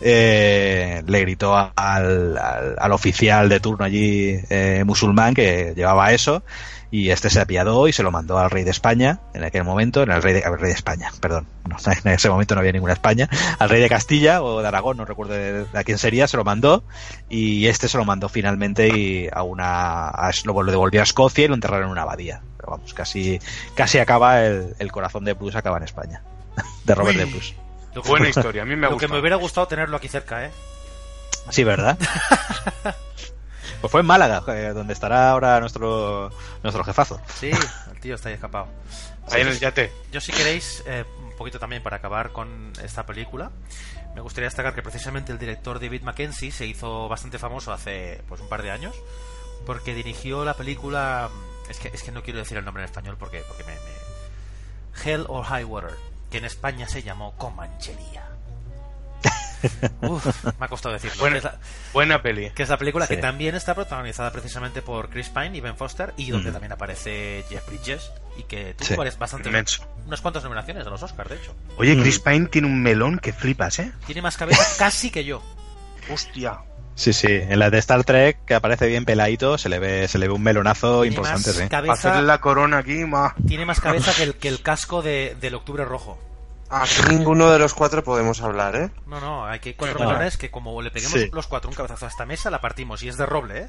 S3: eh, le gritó al, al, al oficial de turno allí eh, musulmán que llevaba eso y este se apiadó y se lo mandó al rey de España en aquel momento, en el rey de, al rey de España, perdón, no, en ese momento no había ninguna España, al rey de Castilla o de Aragón, no recuerdo de, de a quién sería, se lo mandó y este se lo mandó finalmente y a una, a- lo devolvió a Escocia y lo enterraron en una abadía. Pero vamos, casi, casi acaba el, el corazón de Bruce acaba en España, de Robert
S1: Uy.
S3: de Bruce.
S1: Lo que-
S4: Buena historia, a mí me ha
S1: Lo que me hubiera gustado tenerlo aquí cerca, ¿eh?
S3: Sí, ¿verdad? pues fue en Málaga, eh, donde estará ahora nuestro, nuestro jefazo.
S1: Sí, el tío está ahí escapado.
S4: Ahí en el yate.
S1: Yo si queréis, eh, un poquito también para acabar con esta película, me gustaría destacar que precisamente el director David Mackenzie se hizo bastante famoso hace pues un par de años porque dirigió la película es que es que no quiero decir el nombre en español porque porque me, me- Hell or High Water que en España se llamó Comanchería. Uf, me ha costado decirlo.
S4: Buena,
S1: que es la-
S4: buena peli.
S1: que es la película que también está protagonizada precisamente por Chris Pine y Ben Foster y donde
S3: Mm.
S1: también aparece Jeff Bridges y que tuvo
S3: Sí.
S1: varias- bastante
S4: Inmenso.
S1: unas cuantas nominaciones a los Oscars de hecho
S4: Oye, Chris Pine tiene un melón que flipas, ¿eh?
S1: tiene más cabeza casi que yo
S4: Hostia.
S3: Sí, sí, en la de Star Trek, que aparece bien peladito, se le ve, se le ve un melonazo
S1: tiene
S3: importante,
S1: más
S3: sí.
S1: Cabeza
S4: hacerle la corona aquí, ma.
S1: tiene más cabeza que el, que el casco de, del octubre rojo
S2: Aquí ninguno de los cuatro podemos hablar, ¿eh?
S1: no no hay que cuatro
S3: No.
S1: melones que como le peguemos
S3: Sí.
S1: los cuatro un cabezazo a esta mesa la partimos y es de roble ¿eh?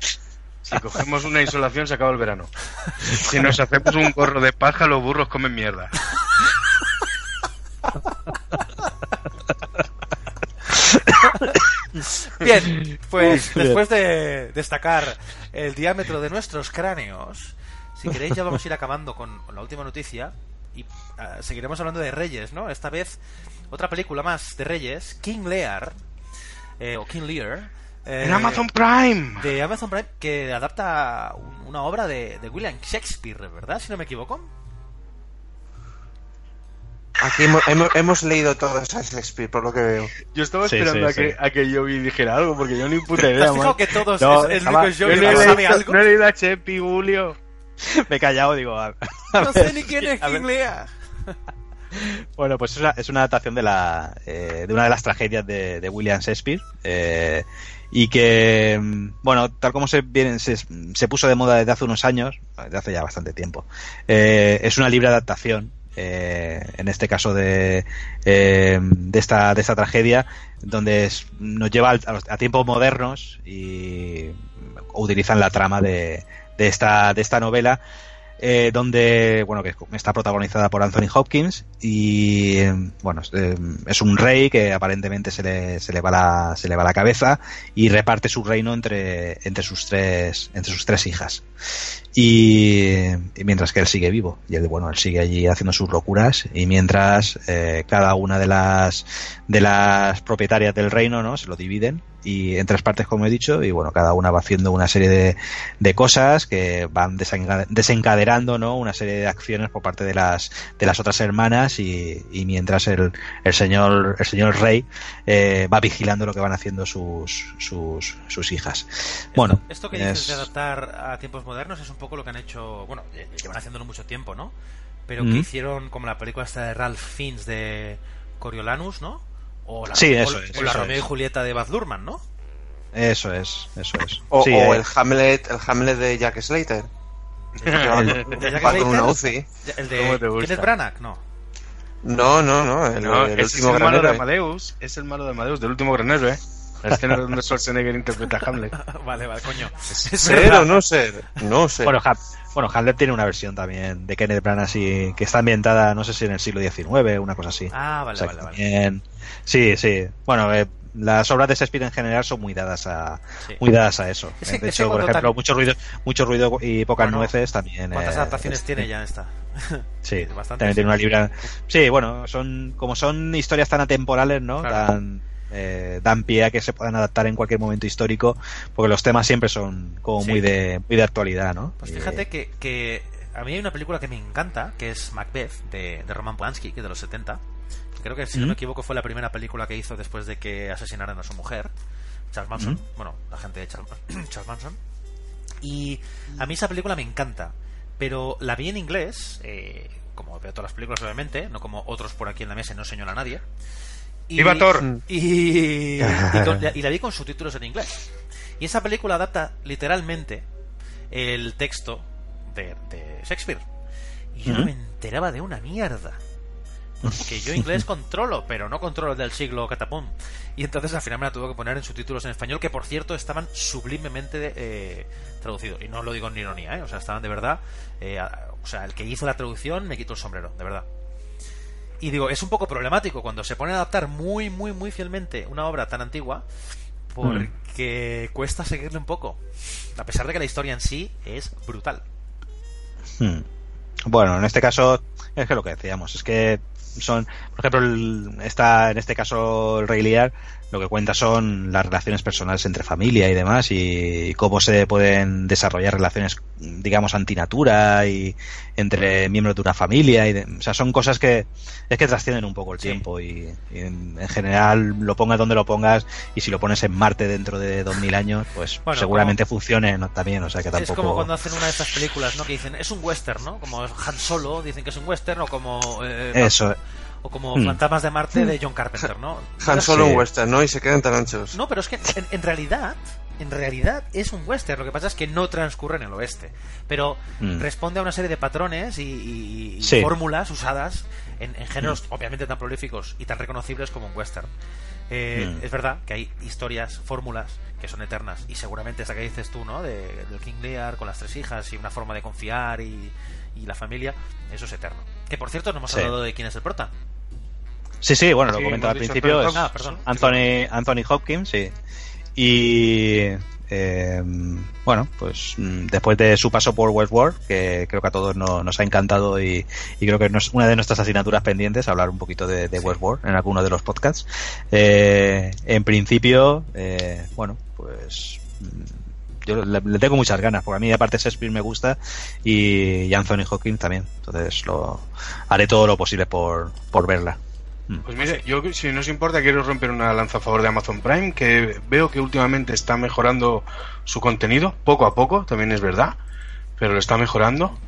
S4: Si cogemos una insolación se acaba el verano. Si nos hacemos un gorro de paja, los burros comen mierda.
S1: Bien, pues después de destacar el diámetro de nuestros cráneos, si queréis ya vamos a ir acabando con, con la última noticia y ah, seguiremos hablando de Reyes, ¿no? Esta vez otra película más de Reyes, King Lear, eh, o King Lear. eh,
S4: En Amazon Prime.
S1: De Amazon Prime, que adapta un- una obra de, de William Shakespeare, ¿verdad? Si no me equivoco.
S2: Aquí hemos, hemos, hemos leído todos a Shakespeare, por lo que veo.
S4: Yo estaba
S3: Sí,
S4: esperando
S3: sí,
S4: a, que,
S3: sí.
S4: a que yo dijera algo, porque yo ni puta
S1: ¿Te
S4: idea, man.
S1: que todos
S3: No,
S1: es que
S4: no he
S1: no algo?
S4: no he leído a Chepi, Julio.
S3: Me he callado, digo. a- a
S1: No
S3: ver
S1: sé ni quién es
S3: a ver-
S1: King Lear.
S3: Bueno, pues es una, es una adaptación de la eh, de una de las tragedias de, de William Shakespeare eh, y que mm, bueno tal como se viene se, se puso de moda desde hace unos años desde hace ya bastante tiempo eh, es una libre adaptación eh, en este caso de eh, de esta de esta tragedia donde nos lleva a, a tiempos modernos y utilizan la trama de, esta de esta novela eh, donde bueno que está protagonizada por Anthony Hopkins y bueno es un rey que aparentemente se le, se le va la se le va la cabeza y reparte su reino entre entre sus tres entre sus tres hijas y, y mientras que él sigue vivo. Y él bueno él sigue allí haciendo sus locuras. Y mientras eh, cada una de las de las propietarias del reino no se lo dividen. Y en tres partes como he dicho. Y bueno cada una va haciendo una serie de, de cosas que van desenca- desencadenando no una serie de acciones por parte de las de las otras hermanas. Y, y mientras el, el señor el señor rey eh, va vigilando lo que van haciendo sus sus, sus hijas. Bueno
S1: Esto que dices
S3: es-
S1: de adaptar a tiempos modernos es un poco lo que han hecho, bueno, eh, llevan haciéndolo mucho tiempo, ¿no? Pero que
S3: Mm.
S1: hicieron como la película esta de Ralph Fiennes de Coriolanus, ¿no? O la,
S3: Sí,
S1: o-
S3: eso
S1: o
S3: es,
S1: la
S3: eso
S1: Romeo y
S3: es.
S1: Julieta de Baz Luhrmann, ¿no?
S3: eso es eso es
S2: O,
S3: Sí,
S2: o
S3: eh,
S2: el Hamlet el Hamlet de Jack Slater. Que va
S1: de Jack
S2: una. UCI.
S1: El
S4: ¿Cómo te
S1: de? Kenneth Branagh, no.
S2: No, no, no. El,
S4: No,
S2: el
S4: ese es
S2: último
S4: el malo de. Amadeus. Es el malo de Amadeus, del último gran héroe. La escena donde Schwarzenegger interpreta a Hamlet.
S1: vale, vale, coño. Es
S2: ¿Ser
S1: verdad.
S2: o no ser? No sé.
S3: Bueno, Ham- bueno, Hamlet tiene una versión también de Kenneth Branagh así, que está ambientada, no sé si en el siglo XIX, una cosa así.
S1: Ah, vale,
S3: O sea,
S1: vale,
S3: que
S1: vale.
S3: también- Sí, sí. Bueno, eh, las obras de Shakespeare en general son muy dadas a,
S1: Sí.
S3: muy dadas a eso. De hecho, por ejemplo, mucho ruido, mucho ruido y pocas
S1: Bueno,
S3: nueces también.
S1: ¿Cuántas
S3: eh,
S1: adaptaciones
S3: es-
S1: tiene ya esta?
S3: Sí,
S1: Bastantes.
S3: también tiene una libra. Sí, bueno, son como son historias tan atemporales, ¿no?
S1: Claro.
S3: Dan, eh, dan pie a que se puedan adaptar en cualquier momento histórico, porque los temas siempre son como
S1: Sí.
S3: muy de muy de actualidad, ¿no?
S1: Pues fíjate que, que a mí hay una película que me encanta, que es Macbeth, de, de Roman Polanski, que es de los 70. que Creo que, si no me equivoco, fue la primera película que hizo después de que asesinaran a su mujer, Charles Manson.
S3: ¿Mm?
S1: Bueno, la gente de Charles, Charles Manson. Y a mí esa película me encanta, pero la vi en inglés, eh, como veo todas las películas obviamente, no como otros por aquí en la mesa y no señala a nadie. Y,
S4: ¡Viva Thor!
S1: Y, y, con- y la vi con subtítulos en inglés. Y esa película adapta literalmente el texto de, de Shakespeare. Y yo no me enteraba de una mierda. Que yo inglés controlo, pero no controlo el del siglo catapum. Y entonces al final me la tuve que poner en subtítulos en español, que por cierto estaban sublimemente eh, traducidos. Y no lo digo en ironía, ¿eh? O sea, estaban de verdad. eh, o sea, el que hizo la traducción me quito el sombrero, de verdad. Y digo, es un poco problemático cuando se pone a adaptar muy, muy, muy fielmente una obra tan antigua, porque cuesta seguirle un poco. A pesar de que la historia en sí es brutal.
S3: Hmm. Bueno, en este caso es que lo que decíamos es que son, por ejemplo, el- está en este caso el Rey Lear lo que cuenta son las relaciones personales entre familia y demás y cómo se pueden desarrollar relaciones, digamos, antinatura y entre miembros de una familia y de- o sea, son cosas que es que trascienden un poco el
S1: Sí.
S3: tiempo y, y en, en general lo pongas donde lo pongas y si lo pones en Marte dentro de 2000 años, pues
S1: Bueno,
S3: seguramente funcione ¿no? también, o sea que tampoco
S1: Es como cuando hacen una de estas películas, ¿no? Que dicen, es un western, ¿no? Como Han Solo, dicen que es un western, o como... eh,
S3: eso
S1: O como
S3: Hmm.
S1: Fantasmas de Marte de John Carpenter, ¿no?
S2: Han Solo un western, ¿no? Y se quedan tan anchos.
S1: No, pero es que en, en realidad, en realidad es un western. Lo que pasa es que no transcurre en el oeste, pero
S3: Mm.
S1: responde a una serie de patrones y, y- y
S3: Sí.
S1: fórmulas usadas en, en géneros obviamente tan prolíficos y tan reconocibles como un western. Eh,
S3: Mm.
S1: Es verdad que hay historias, fórmulas que son eternas y seguramente esa que dices tú, ¿no? De, del King Lear con las tres hijas y una forma de confiar y, y la familia, eso es eterno. Que por cierto no hemos
S3: Sí.
S1: hablado de quién es el prota.
S3: Sí, sí, bueno, lo
S4: Sí,
S3: comentaba al principio. Es
S1: Ah, perdón.
S3: Anthony, Anthony Hopkins, sí. Y eh, bueno, pues mm, después de su paso por Westworld, que creo que a todos no- nos ha encantado y, y creo que es una de nuestras asignaturas pendientes, hablar un poquito de, de Westworld en alguno de los podcasts. Eh, en principio, eh, bueno, pues mm, yo le, le tengo muchas ganas, porque a mí aparte Shakespeare me gusta y, y Anthony Hopkins también. Entonces lo haré todo lo posible por, por verla.
S4: Pues mire, yo si no os importa quiero romper una lanza a favor de Amazon Prime, que veo que últimamente está mejorando su contenido, poco a poco, también es verdad, pero lo está mejorando.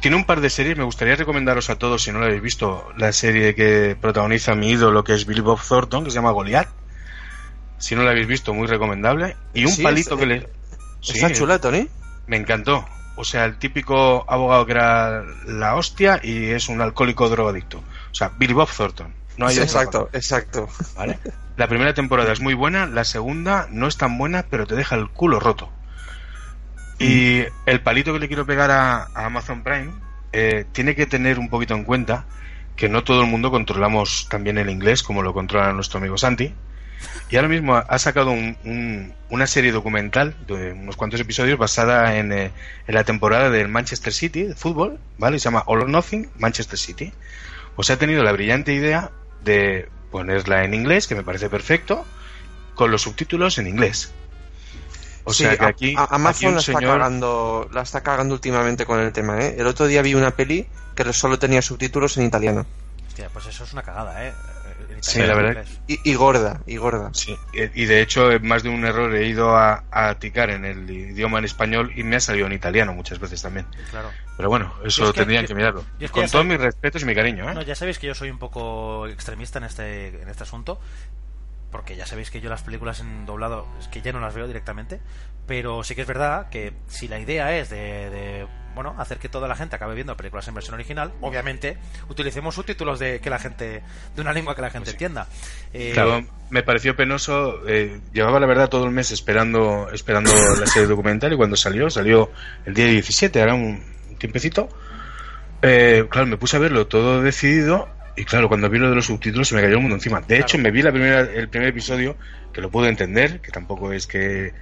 S4: Tiene un par de series, me gustaría recomendaros a todos, si no lo habéis visto, la serie que protagoniza mi ídolo, que es Billy Bob Thornton, que se llama Goliath. Si no la habéis visto, muy recomendable. Y un
S2: Sí,
S4: palito
S2: es-
S4: que le... Sí,
S2: Está chula, Tony.
S4: me encantó. O sea, el típico abogado que era la hostia y es un alcohólico drogadicto. O sea, Billy Bob Thornton. No hay
S2: Sí, exacto, exacto.
S4: ¿vale? La primera temporada es muy buena, la segunda no es tan buena, pero te deja el culo roto. Y el palito que le quiero pegar a, a Amazon Prime eh, tiene que tener un poquito en cuenta que no todo el mundo controlamos también el inglés como lo controla nuestro amigo Santi. Y ahora mismo ha sacado un- un- una serie documental de unos cuantos episodios basada en, eh, en la temporada del Manchester City de fútbol, ¿vale? Se llama All or Nothing Manchester City. Pues ha tenido la brillante idea de ponerla en inglés, que me parece perfecto, con los subtítulos en inglés. O
S2: Sí,
S4: sea que aquí,
S2: a- Amazon
S4: un
S2: la está
S4: señor-
S2: cagando, la está cagando últimamente con el tema, ¿eh? El otro día vi una peli que solo tenía subtítulos en italiano.
S1: Hostia, pues eso es una cagada, ¿eh?
S4: Sí, la verdad.
S2: Y, y gorda, y gorda.
S4: Sí, y de hecho, más de un error he ido a, a ticar en el idioma en español y me ha salido en italiano muchas veces también.
S1: Claro.
S4: Pero bueno, eso
S1: es que-
S4: tendrían
S1: yo-
S4: que mirarlo.
S1: es que
S4: Con todos mis respetos y mi cariño, ¿eh?
S1: No, ya sabéis que yo soy un poco extremista en este, en este asunto, porque ya sabéis que yo las películas en doblado es que ya no las veo directamente, pero sí que es verdad que si la idea es de, de, bueno, hacer que toda la gente acabe viendo películas en versión original, obviamente utilicemos subtítulos de que la gente de una lengua que la gente entienda. Eh,
S4: Claro, me pareció penoso. eh, llevaba la verdad todo el mes esperando esperando la serie documental y cuando salió, salió el día 17, era un tiempecito. eh, claro, me puse a verlo todo decidido y claro, cuando vi lo de los subtítulos se me cayó el mundo encima. De hecho, me vi la primera, el primer episodio que lo pude entender, que tampoco es que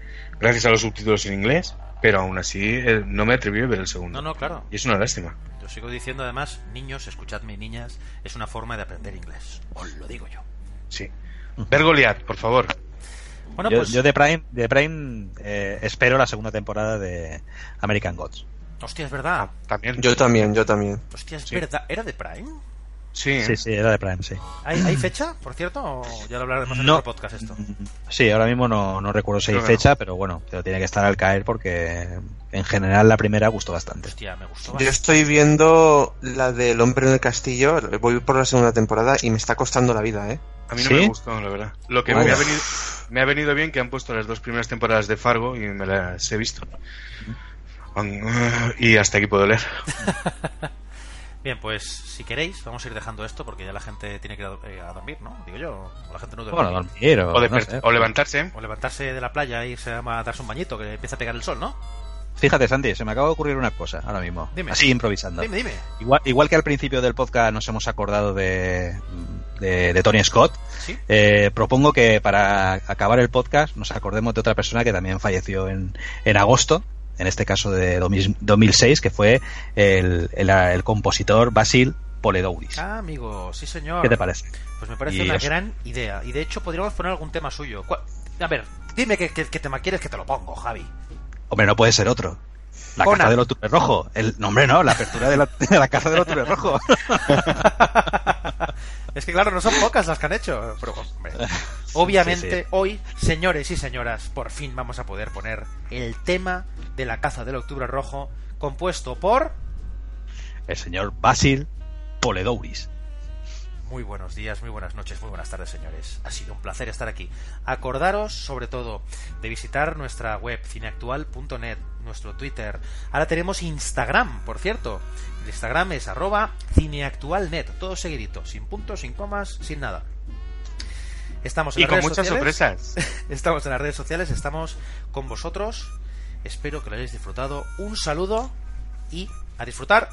S4: gracias a los subtítulos en inglés, pero aún así eh, no me atreví a ver el segundo.
S1: No, no, claro.
S4: Y es una lástima.
S1: Yo sigo diciendo además, niños, escuchadme, niñas, es una forma de aprender inglés. Os lo digo yo.
S4: Sí. Ver Goliath, por favor.
S1: Bueno,
S3: yo,
S1: pues,
S3: yo de Prime, de Prime eh, espero la segunda temporada de American Gods.
S1: hostia, es verdad.
S4: También.
S2: Yo también, yo también.
S1: Hostia, es
S4: Sí.
S1: verdad. ¿Era de Prime?
S4: Sí,
S3: Sí, sí, era de Prime, sí.
S1: ¿Hay, hay fecha, por cierto? ¿O ya lo hablaremos en
S3: No.
S1: otro podcast esto?
S3: Sí, ahora mismo no, no recuerdo si hay
S4: Creo que no.
S3: fecha, pero bueno, pero tiene que estar al caer porque en general la primera gustó bastante.
S1: Hostia, me gustó
S2: Yo
S1: bastante.
S2: estoy viendo la del hombre en el castillo, voy por la segunda temporada y me está costando la vida, ¿eh?
S4: A mí no
S3: ¿Sí?
S4: me gustó, la verdad. Lo que me ha, venido, me ha venido bien que han puesto las dos primeras temporadas de Fargo y me las he visto. Y hasta aquí puedo leer.
S1: Bien, pues si queréis, vamos a ir dejando esto porque ya la gente tiene que ir a, eh, a dormir, ¿no? Digo yo, o la gente no duerme.
S3: Bueno, dormir o,
S4: O,
S3: no
S4: desper-
S3: sé.
S4: o levantarse.
S1: O levantarse de la playa e irse a darse un bañito, que empieza a pegar el sol, ¿no?
S3: Fíjate, Santi, se me acaba de ocurrir una cosa ahora mismo.
S1: Dime.
S3: Así improvisando.
S1: Dime, dime.
S3: Igual, igual que al principio del podcast nos hemos acordado de, de, de Tony Scott,
S1: ¿Sí?
S3: eh, propongo que para acabar el podcast nos acordemos de otra persona que también falleció en, en agosto, en este caso de 2000 2006, que fue el, el, el compositor Basil Poledouris.
S1: Ah, amigo, sí señor.
S3: ¿Qué te parece?
S1: Pues me parece
S3: Y
S1: una
S3: eso.
S1: gran idea. Y de hecho podríamos poner algún tema suyo. ¿Cuál- A ver, dime qué, qué- qué tema quieres que te lo pongo, Javi.
S3: Hombre, no puede ser otro. La
S1: Conan.
S3: caza del octubre rojo. El nombre no, la apertura de la, de la caza del octubre rojo.
S1: es que claro, no son pocas las que han hecho. Pero, hombre, obviamente
S3: Sí, sí.
S1: hoy, señores y señoras, por fin vamos a poder poner el tema de la caza del octubre rojo compuesto por...
S3: El señor Basil Poledouris.
S1: Muy buenos días, muy buenas noches, muy buenas tardes, señores. Ha sido un placer estar aquí. Acordaros, sobre todo, de visitar nuestra web cineactual.net, nuestro Twitter. Ahora tenemos Instagram, por cierto. El Instagram es arroba cineactualnet, todo seguidito, sin puntos, sin comas, sin nada. Estamos en
S4: Y
S1: las
S4: con
S1: redes
S4: muchas
S1: sociales.
S4: sorpresas.
S1: Estamos en las redes sociales, estamos con vosotros. Espero que lo hayáis disfrutado. Un saludo y a disfrutar.